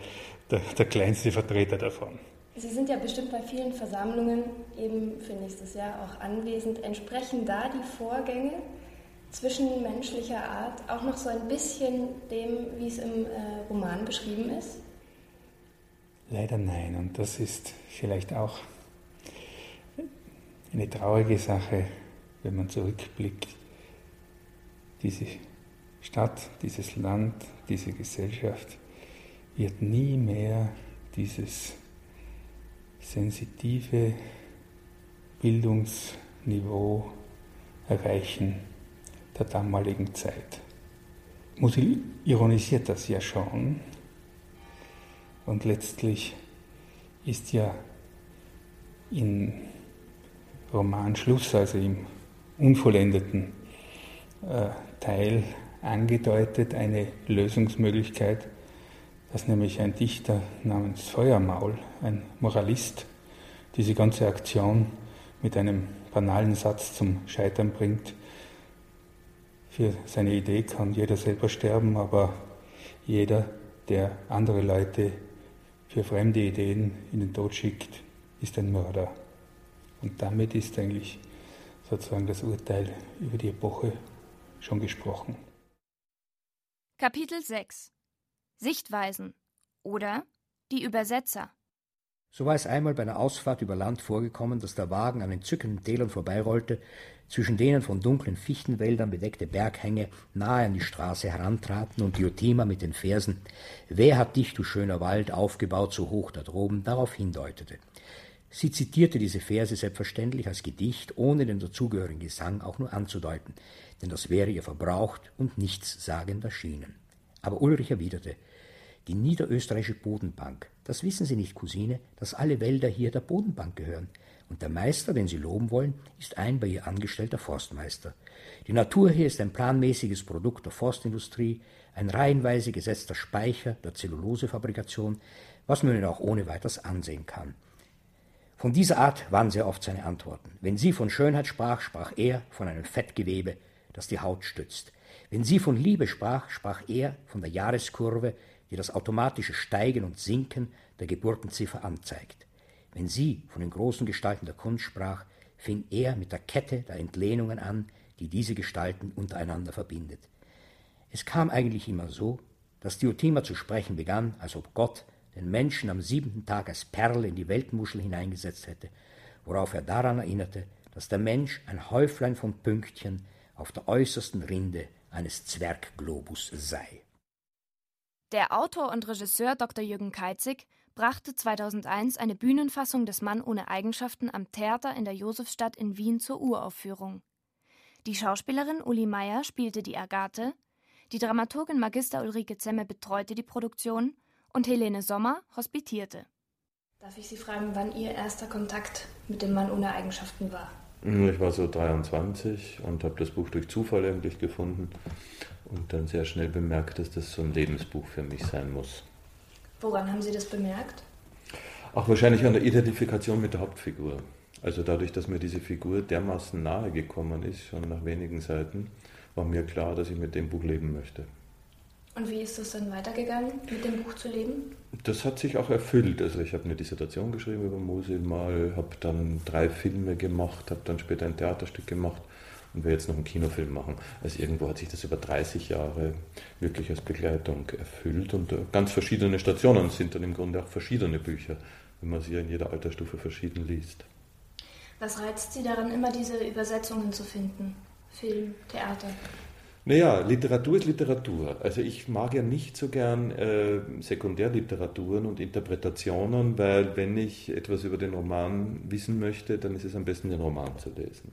der, der kleinste Vertreter davon. Sie sind ja bestimmt bei vielen Versammlungen eben für nächstes Jahr auch anwesend. Entsprechen da die Vorgänge zwischenmenschlicher Art auch noch so ein bisschen dem, wie es im äh, Roman beschrieben ist? Leider nein. Und das ist vielleicht auch eine traurige Sache, wenn man zurückblickt. Diese Stadt, dieses Land, diese Gesellschaft wird nie mehr dieses sensitive Bildungsniveau erreichen der damaligen Zeit. Musil ironisiert das ja schon und letztlich ist ja im Romanschluss, also im unvollendeten äh, Teil, angedeutet eine Lösungsmöglichkeit, dass nämlich ein Dichter namens Feuermaul, ein Moralist, diese ganze Aktion mit einem banalen Satz zum Scheitern bringt. Für seine Idee kann jeder selber sterben, aber jeder, der andere Leute für fremde Ideen in den Tod schickt, ist ein Mörder. Und damit ist eigentlich sozusagen das Urteil über die Epoche schon gesprochen. Kapitel 6 Sichtweisen oder die Übersetzer. So war es einmal bei einer Ausfahrt über Land vorgekommen, dass der Wagen an entzückenden Tälern vorbeirollte, zwischen denen von dunklen Fichtenwäldern bedeckte Berghänge nahe an die Straße herantraten und Diotima mit den Versen Wer hat dich, du schöner Wald, aufgebaut so hoch da droben, darauf hindeutete. Sie zitierte diese Verse selbstverständlich als Gedicht, ohne den dazugehörigen Gesang auch nur anzudeuten, denn das wäre ihr verbraucht und nichtssagend erschienen. Aber Ulrich erwiderte die niederösterreichische Bodenbank. Das wissen Sie nicht, Cousine, dass alle Wälder hier der Bodenbank gehören. Und der Meister, den Sie loben wollen, ist ein bei ihr angestellter Forstmeister. Die Natur hier ist ein planmäßiges Produkt der Forstindustrie, ein reihenweise gesetzter Speicher der Zellulosefabrikation, was man ihnen auch ohne weiteres ansehen kann. Von dieser Art waren sehr oft seine Antworten. Wenn sie von Schönheit sprach, sprach er von einem Fettgewebe, das die Haut stützt. Wenn sie von Liebe sprach, sprach er von der Jahreskurve, die das automatische Steigen und Sinken der Geburtenziffer anzeigt. Wenn sie von den großen Gestalten der Kunst sprach, fing er mit der Kette der Entlehnungen an, die diese Gestalten untereinander verbindet. Es kam eigentlich immer so, dass Diotima zu sprechen begann, als ob Gott den Menschen am siebenten Tag als Perle in die Weltmuschel hineingesetzt hätte, worauf er daran erinnerte, dass der Mensch ein Häuflein von Pünktchen auf der äußersten Rinde eines Zwergglobus sei. Der Autor und Regisseur Dr. Jürgen Keitzig brachte 2001 eine Bühnenfassung des Mann ohne Eigenschaften am Theater in der Josefstadt in Wien zur Uraufführung. Die Schauspielerin Uli Meyer spielte die Agathe, die Dramaturgin Magister Ulrike Zemme betreute die Produktion und Helene Sommer hospitierte. Darf ich Sie fragen, wann Ihr erster Kontakt mit dem Mann ohne Eigenschaften war? Ich war so 23 und habe das Buch durch Zufall eigentlich gefunden und dann sehr schnell bemerkt, dass das so ein Lebensbuch für mich sein muss. Woran haben Sie das bemerkt? Auch wahrscheinlich an der Identifikation mit der Hauptfigur. Also dadurch, dass mir diese Figur dermaßen nahe gekommen ist, schon nach wenigen Seiten, war mir klar, dass ich mit dem Buch leben möchte. Und wie ist es dann weitergegangen, mit dem Buch zu leben? Das hat sich auch erfüllt. Also ich habe eine Dissertation geschrieben über Mosul mal, habe dann drei Filme gemacht, habe dann später ein Theaterstück gemacht und will jetzt noch einen Kinofilm machen. Also irgendwo hat sich das über 30 Jahre wirklich als Begleitung erfüllt und äh, ganz verschiedene Stationen sind dann im Grunde auch verschiedene Bücher, wenn man sie in jeder Altersstufe verschieden liest. Was reizt Sie daran, immer diese Übersetzungen zu finden? Film, Theater? Naja, Literatur ist Literatur. Also ich mag ja nicht so gern äh, Sekundärliteraturen und Interpretationen, weil wenn ich etwas über den Roman wissen möchte, dann ist es am besten, den Roman zu lesen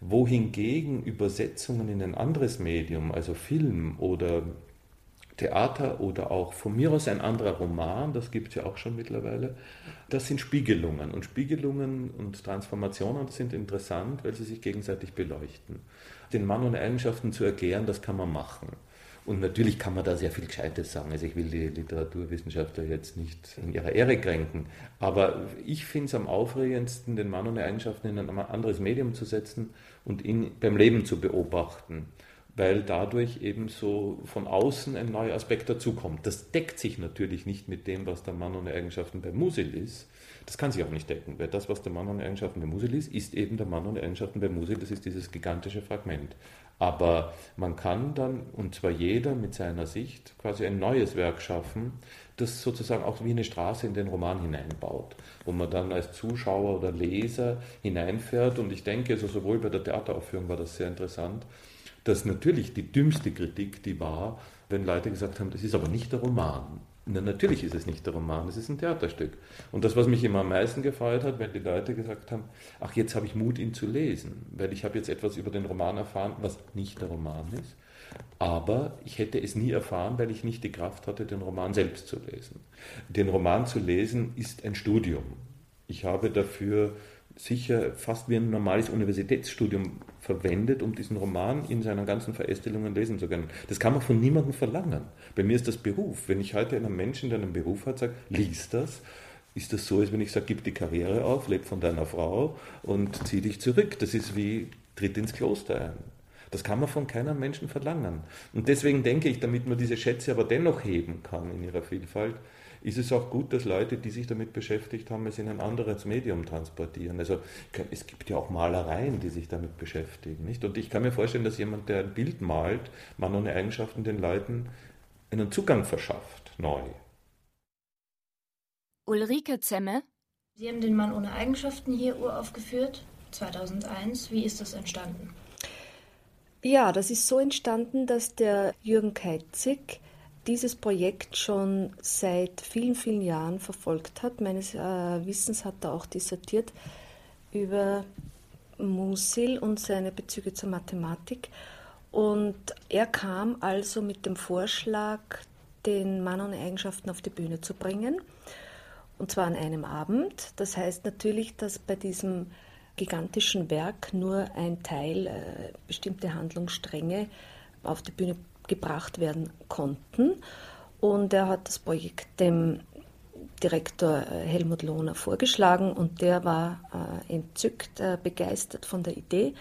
wohingegen Übersetzungen in ein anderes Medium, also Film oder Theater oder auch von mir aus ein anderer Roman, das gibt es ja auch schon mittlerweile, das sind Spiegelungen. Und Spiegelungen und Transformationen sind interessant, weil sie sich gegenseitig beleuchten. Den Mann und Eigenschaften zu erklären, das kann man machen. Und natürlich kann man da sehr viel Gescheites sagen. Also ich will die Literaturwissenschaftler jetzt nicht in ihrer Ehre kränken. Aber ich finde es am aufregendsten, den Mann die Eigenschaften in ein anderes Medium zu setzen und ihn beim Leben zu beobachten. weil dadurch eben so von außen ein neuer Aspekt dazukommt. Das deckt sich natürlich nicht mit dem, was der Mann ohne Eigenschaften bei Musil ist. Das kann sich auch nicht decken, weil das, was der Mann ohne Eigenschaften bei Musil ist, ist eben der Mann ohne Eigenschaften bei Musil, das ist dieses gigantische Fragment. Aber man kann dann, und zwar jeder mit seiner Sicht, quasi ein neues Werk schaffen, das sozusagen auch wie eine Straße in den Roman hineinbaut, wo man dann als Zuschauer oder Leser hineinfährt. Und ich denke, also sowohl bei der Theateraufführung war das sehr interessant, dass natürlich die dümmste Kritik, die war, wenn Leute gesagt haben, das ist aber nicht der Roman. Na, natürlich ist es nicht der Roman, es ist ein Theaterstück. Und das, was mich immer am meisten gefreut hat, wenn die Leute gesagt haben, ach, jetzt habe ich Mut, ihn zu lesen, weil ich habe jetzt etwas über den Roman erfahren, was nicht der Roman ist. Aber ich hätte es nie erfahren, weil ich nicht die Kraft hatte, den Roman selbst zu lesen. Den Roman zu lesen ist ein Studium. Ich habe dafür sicher fast wie ein normales Universitätsstudium verwendet, um diesen Roman in seinen ganzen Verästelungen lesen zu können. Das kann man von niemandem verlangen. Bei mir ist das Beruf. Wenn ich heute einem Menschen, der einen Beruf hat, sage, lies das, ist das so, als wenn ich sage, gib die Karriere auf, leb von deiner Frau und zieh dich zurück. Das ist wie, tritt ins Kloster ein. Das kann man von keinem Menschen verlangen. Und deswegen denke ich, damit man diese Schätze aber dennoch heben kann in ihrer Vielfalt, ist es auch gut, dass Leute, die sich damit beschäftigt haben, es in ein anderes Medium transportieren. Also es gibt ja auch Malereien, die sich damit beschäftigen. Nicht? Und ich kann mir vorstellen, dass jemand, der ein Bild malt, man ohne Eigenschaften den Leuten einen Zugang verschafft, neu. Ulrike Zemme. Sie haben den Mann ohne Eigenschaften hier uraufgeführt, 2001. Wie ist das entstanden? Ja, das ist so entstanden, dass der Jürgen Keitzig dieses Projekt schon seit vielen, vielen Jahren verfolgt hat. Meines äh, Wissens hat er auch dissertiert über Musil und seine Bezüge zur Mathematik. Und er kam also mit dem Vorschlag, den Mann ohne Eigenschaften auf die Bühne zu bringen. Und zwar an einem Abend. Das heißt natürlich, dass bei diesem gigantischen Werk nur ein Teil, äh, bestimmte Handlungsstränge auf die Bühne gebracht werden konnten. Und er hat das Projekt dem Direktor äh, Helmut Lohner vorgeschlagen und der war äh, entzückt, äh, begeistert von der Idee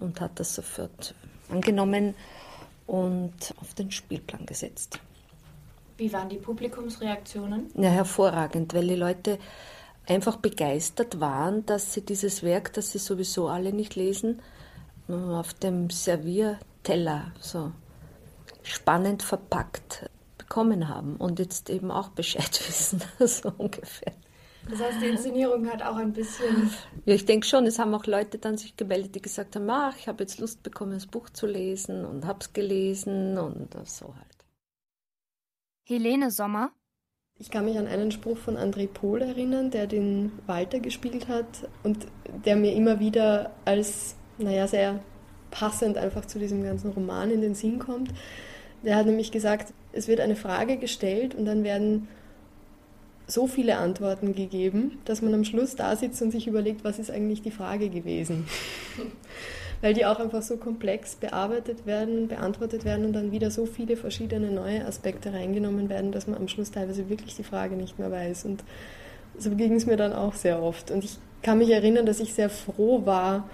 und hat das sofort angenommen und auf den Spielplan gesetzt. Wie waren die Publikumsreaktionen? Ja, hervorragend, weil die Leute einfach begeistert waren, dass sie dieses Werk, das sie sowieso alle nicht lesen, auf dem Servierteller so spannend verpackt bekommen haben und jetzt eben auch Bescheid (laughs) wissen, so ungefähr. Das heißt, die Inszenierung hat auch ein bisschen. Ja, ich denke schon, es haben auch Leute dann sich gemeldet, die gesagt haben, ach, ich habe jetzt Lust bekommen, das Buch zu lesen und habe es gelesen und so halt. Helene Sommer. Ich kann mich an einen Spruch von André Pohl erinnern, der den Walter gespielt hat und der mir immer wieder als, naja, sehr passend einfach zu diesem ganzen Roman in den Sinn kommt. Der hat nämlich gesagt, es wird eine Frage gestellt und dann werden so viele Antworten gegeben, dass man am Schluss da sitzt und sich überlegt, was ist eigentlich die Frage gewesen. (laughs) Weil die auch einfach so komplex bearbeitet werden, beantwortet werden und dann wieder so viele verschiedene neue Aspekte reingenommen werden, dass man am Schluss teilweise wirklich die Frage nicht mehr weiß. Und so ging es mir dann auch sehr oft. Und ich kann mich erinnern, dass ich sehr froh war,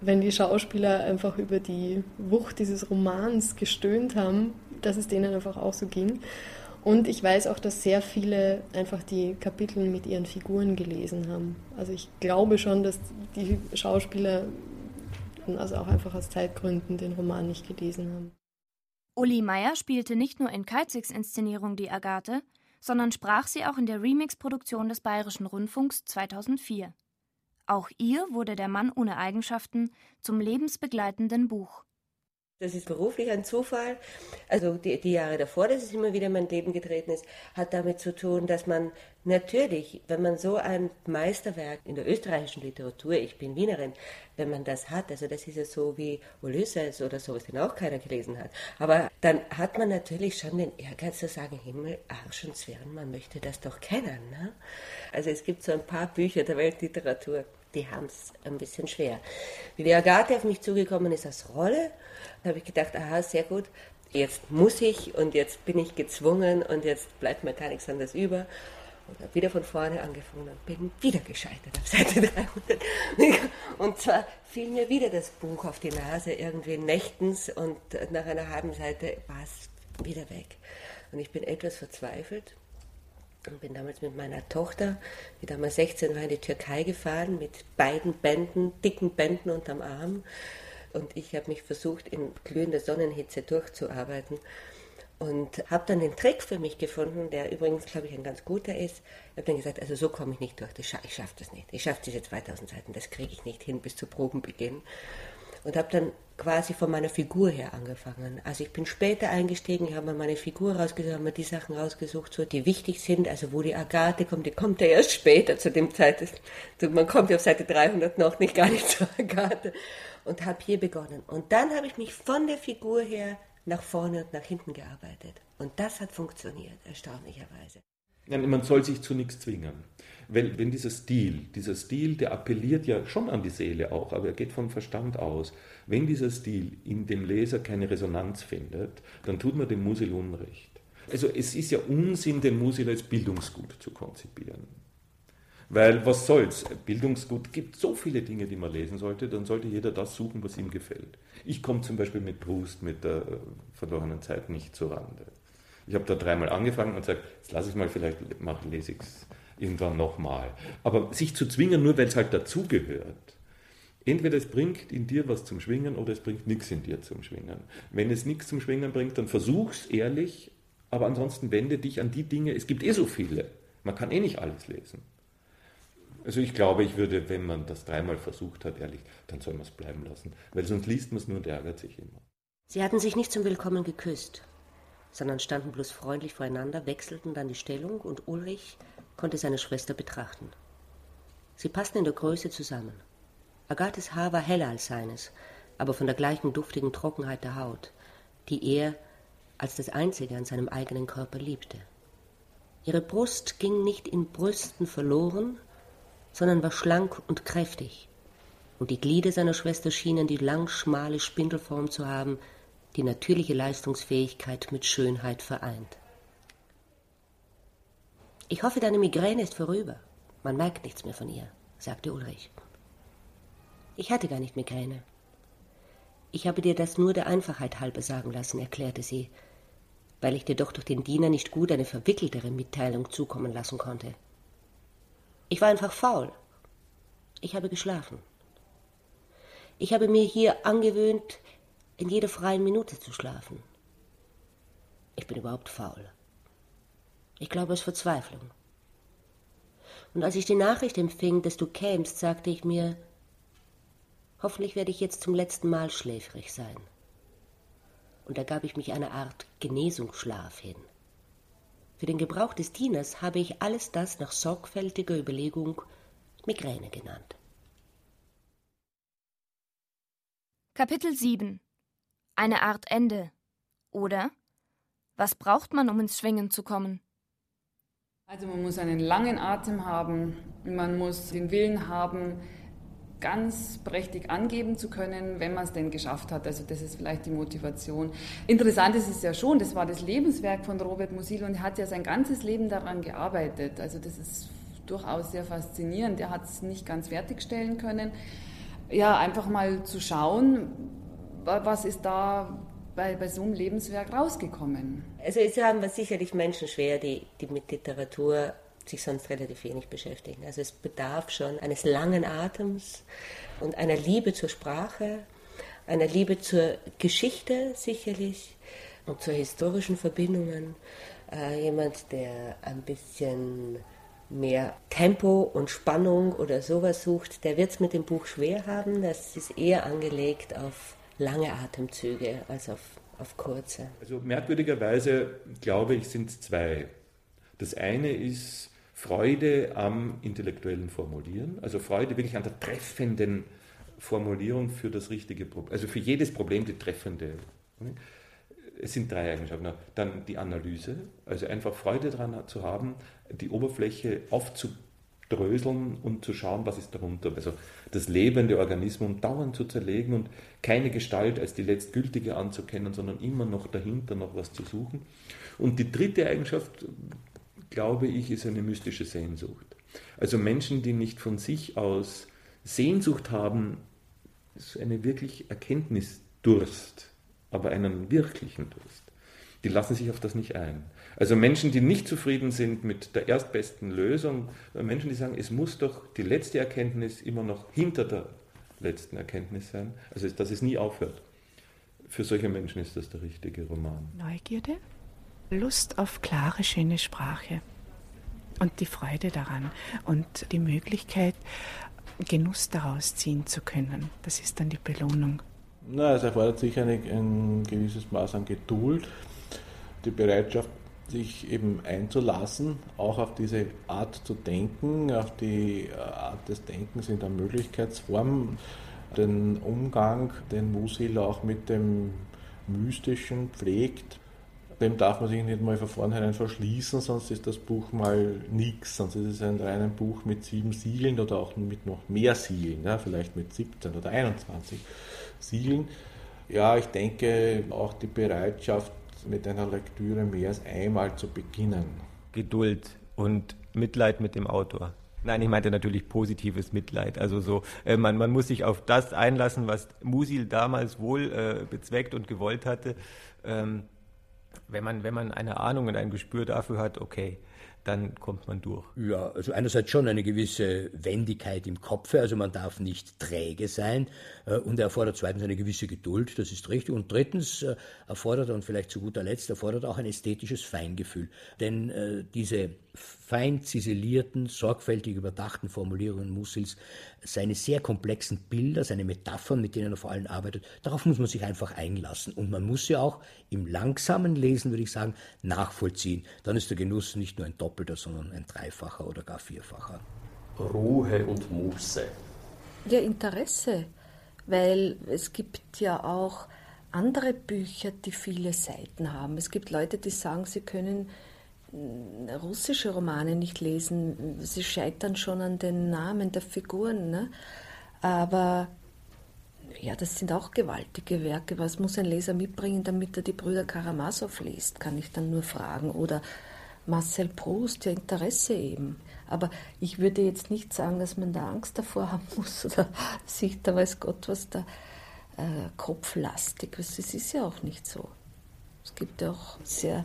wenn die Schauspieler einfach über die Wucht dieses Romans gestöhnt haben, dass es denen einfach auch so ging. Und ich weiß auch, dass sehr viele einfach die Kapitel mit ihren Figuren gelesen haben. Also ich glaube schon, dass die Schauspieler also auch einfach aus Zeitgründen den Roman nicht gelesen haben. Uli Meyer spielte nicht nur in Keizigs Inszenierung die Agathe, sondern sprach sie auch in der Remix-Produktion des Bayerischen Rundfunks 2004. Auch ihr wurde der Mann ohne Eigenschaften zum lebensbegleitenden Buch. Das ist beruflich ein Zufall. Also die, die, Jahre davor, dass es immer wieder in mein Leben getreten ist, hat damit zu tun, dass man natürlich, wenn man so ein Meisterwerk in der österreichischen Literatur, ich bin Wienerin, wenn man das hat, also das ist ja so wie Ulysses oder sowas, den auch keiner gelesen hat, aber dann hat man natürlich schon den Ehrgeiz zu sagen, Himmel, Arsch und Zwirn, man möchte das doch kennen. Ne? Also es gibt so ein paar Bücher der Weltliteratur, die haben es ein bisschen schwer. Wie die Agathe auf mich zugekommen ist als Rolle, habe ich gedacht, aha, sehr gut, jetzt muss ich und jetzt bin ich gezwungen und jetzt bleibt mir gar nichts anderes über. Und habe wieder von vorne angefangen und bin wieder gescheitert auf (laughs) Seite 300. Und zwar fiel mir wieder das Buch auf die Nase, irgendwie nächtens und nach einer halben Seite war es wieder weg. Und ich bin etwas verzweifelt und bin damals mit meiner Tochter, die damals 16 war, in die Türkei gefahren, mit beiden Bänden, dicken Bänden unterm Arm. Und ich habe mich versucht, in glühender Sonnenhitze durchzuarbeiten. Und habe dann den Trick für mich gefunden, der übrigens, glaube ich, ein ganz guter ist. Ich habe dann gesagt, also so komme ich nicht durch, ich schaffe das nicht. Ich schaffe diese 2000 Seiten, das kriege ich nicht hin bis zu Probenbeginn und habe dann quasi von meiner Figur her angefangen. Also ich bin später eingestiegen, ich habe mir meine Figur rausgesucht, habe mir die Sachen rausgesucht, so, die wichtig sind, also wo die Agathe kommt, die kommt ja erst später zu dem Zeit, man kommt ja auf Seite 300 noch nicht gar nicht (laughs) zur Agathe und habe hier begonnen. Und dann habe ich mich von der Figur her nach vorne und nach hinten gearbeitet. Und das hat funktioniert, erstaunlicherweise. Man soll sich zu nichts zwingen. Wenn, wenn dieser Stil, dieser Stil, der appelliert ja schon an die Seele auch, aber er geht vom Verstand aus. Wenn dieser Stil in dem Leser keine Resonanz findet, dann tut man dem Musil Unrecht. Also es ist ja Unsinn, den Musil als Bildungsgut zu konzipieren. Weil was soll's? Bildungsgut gibt so viele Dinge, die man lesen sollte, dann sollte jeder das suchen, was ihm gefällt. Ich komme zum Beispiel mit Proust, mit der verlorenen Zeit nicht zur Rande. Ich habe da dreimal angefangen und gesagt, jetzt lasse ich mal, vielleicht mache, lese ich es irgendwann nochmal. Aber sich zu zwingen, nur weil es halt dazugehört, entweder es bringt in dir was zum Schwingen oder es bringt nichts in dir zum Schwingen. Wenn es nichts zum Schwingen bringt, dann versuch's ehrlich, aber ansonsten wende dich an die Dinge, es gibt eh so viele. Man kann eh nicht alles lesen. Also ich glaube, ich würde, wenn man das dreimal versucht hat, ehrlich, dann soll man es bleiben lassen, weil sonst liest man es nur und ärgert sich immer. Sie hatten sich nicht zum Willkommen geküsst, sondern standen bloß freundlich voreinander, wechselten dann die Stellung und Ulrich konnte seine Schwester betrachten. Sie passten in der Größe zusammen. Agathes Haar war heller als seines, aber von der gleichen duftigen Trockenheit der Haut, die er als das einzige an seinem eigenen Körper liebte. Ihre Brust ging nicht in Brüsten verloren, sondern war schlank und kräftig, und die Glieder seiner Schwester schienen die lang schmale Spindelform zu haben, die natürliche Leistungsfähigkeit mit Schönheit vereint. Ich hoffe, deine Migräne ist vorüber. Man merkt nichts mehr von ihr, sagte Ulrich. Ich hatte gar nicht Migräne. Ich habe dir das nur der Einfachheit halber sagen lassen, erklärte sie, weil ich dir doch durch den Diener nicht gut eine verwickeltere Mitteilung zukommen lassen konnte. Ich war einfach faul. Ich habe geschlafen. Ich habe mir hier angewöhnt, in jeder freien Minute zu schlafen. Ich bin überhaupt faul. Ich glaube es Verzweiflung. Und als ich die Nachricht empfing, dass du kämst, sagte ich mir, hoffentlich werde ich jetzt zum letzten Mal schläfrig sein. Und da gab ich mich einer Art Genesungsschlaf hin. Für den Gebrauch des Dieners habe ich alles das nach sorgfältiger Überlegung Migräne genannt. Kapitel 7 Eine Art Ende oder Was braucht man, um ins Schwingen zu kommen? Also man muss einen langen Atem haben, man muss den Willen haben, ganz prächtig angeben zu können, wenn man es denn geschafft hat. Also das ist vielleicht die Motivation. Interessant ist es ja schon, das war das Lebenswerk von Robert Musil und er hat ja sein ganzes Leben daran gearbeitet. Also das ist durchaus sehr faszinierend. Er hat es nicht ganz fertigstellen können. Ja, einfach mal zu schauen, was ist da bei, bei so einem Lebenswerk rausgekommen? Also es haben wir sicherlich Menschen schwer, die, die mit Literatur sich sonst relativ wenig beschäftigen. Also es bedarf schon eines langen Atems und einer Liebe zur Sprache, einer Liebe zur Geschichte sicherlich und zu historischen Verbindungen. Äh, jemand, der ein bisschen mehr Tempo und Spannung oder sowas sucht, der wird es mit dem Buch schwer haben. Das ist eher angelegt auf lange Atemzüge als auf, auf kurze. Also merkwürdigerweise glaube ich, sind zwei. Das eine ist Freude am intellektuellen Formulieren, also Freude wirklich an der treffenden Formulierung für das richtige Problem, also für jedes Problem die treffende. Es sind drei Eigenschaften. Dann die Analyse, also einfach Freude daran zu haben, die Oberfläche aufzubauen dröseln und zu schauen, was ist darunter. Also das lebende Organismus dauernd zu zerlegen und keine Gestalt als die letztgültige anzukennen, sondern immer noch dahinter noch was zu suchen. Und die dritte Eigenschaft, glaube ich, ist eine mystische Sehnsucht. Also Menschen, die nicht von sich aus Sehnsucht haben, ist eine wirklich Erkenntnisdurst, aber einen wirklichen Durst. Die lassen sich auf das nicht ein. Also Menschen, die nicht zufrieden sind mit der erstbesten Lösung, Menschen, die sagen, es muss doch die letzte Erkenntnis immer noch hinter der letzten Erkenntnis sein, also dass es nie aufhört. Für solche Menschen ist das der richtige Roman. Neugierde, Lust auf klare, schöne Sprache und die Freude daran und die Möglichkeit, Genuss daraus ziehen zu können. Das ist dann die Belohnung. Na, es erfordert sicher ein gewisses Maß an Geduld, die Bereitschaft, sich eben einzulassen, auch auf diese Art zu denken, auf die Art des Denkens in der Möglichkeitsform, den Umgang, den Musil auch mit dem Mystischen pflegt. Dem darf man sich nicht mal von vornherein verschließen, sonst ist das Buch mal nichts. Sonst ist es ein reines Buch mit sieben Siegeln oder auch mit noch mehr Siegeln, ja, vielleicht mit 17 oder 21 Siegeln. Ja, ich denke auch die Bereitschaft, mit einer Lektüre mehr als einmal zu beginnen. Geduld und Mitleid mit dem Autor. Nein, ich meinte natürlich positives Mitleid. Also so, äh, man, man muss sich auf das einlassen, was Musil damals wohl äh, bezweckt und gewollt hatte. Ähm, wenn, man, wenn man eine Ahnung und ein Gespür dafür hat, okay, dann kommt man durch. Ja, also einerseits schon eine gewisse Wendigkeit im Kopfe, also man darf nicht träge sein äh, und er erfordert zweitens eine gewisse Geduld, das ist richtig. Und drittens äh, erfordert er, und vielleicht zu guter Letzt, erfordert auch ein ästhetisches Feingefühl. Denn äh, diese fein ziselierten, sorgfältig überdachten Formulierungen Mussils, seine sehr komplexen Bilder, seine Metaphern, mit denen er vor allem arbeitet, darauf muss man sich einfach einlassen. Und man muss sie auch im langsamen Lesen, würde ich sagen, nachvollziehen. Dann ist der Genuss nicht nur ein doppelter, sondern ein dreifacher oder gar vierfacher. Ruhe und Muße. Ja, Interesse, weil es gibt ja auch andere Bücher, die viele Seiten haben. Es gibt Leute, die sagen, sie können russische Romane nicht lesen. Sie scheitern schon an den Namen der Figuren. Ne? Aber ja, das sind auch gewaltige Werke. Was muss ein Leser mitbringen, damit er die Brüder Karamasow liest, kann ich dann nur fragen. Oder Marcel Proust, ja Interesse eben. Aber ich würde jetzt nicht sagen, dass man da Angst davor haben (laughs) muss oder sich da weiß Gott was da äh, kopflastig. Es ist ja auch nicht so. Es gibt ja auch sehr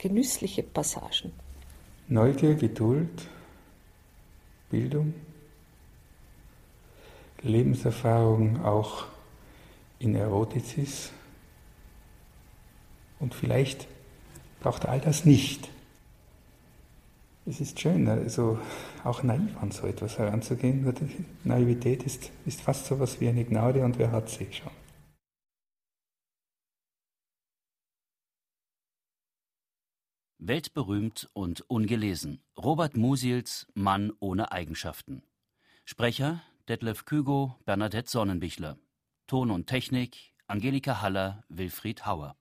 genüssliche Passagen. Neugier, Geduld, Bildung, Lebenserfahrung auch in Erotizis. Und vielleicht braucht all das nicht. Es ist schön, also auch naiv an so etwas heranzugehen. Naivität ist, ist fast so etwas wie eine Gnade und wer hat sie schon? Weltberühmt und ungelesen. Robert Musils Mann ohne Eigenschaften. Sprecher Detlef Kügo, Bernadette Sonnenbichler. Ton und Technik Angelika Haller, Wilfried Hauer.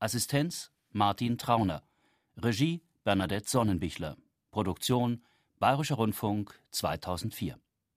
Assistenz Martin Trauner. Regie Bernadette Sonnenbichler. Produktion Bayerischer Rundfunk 2004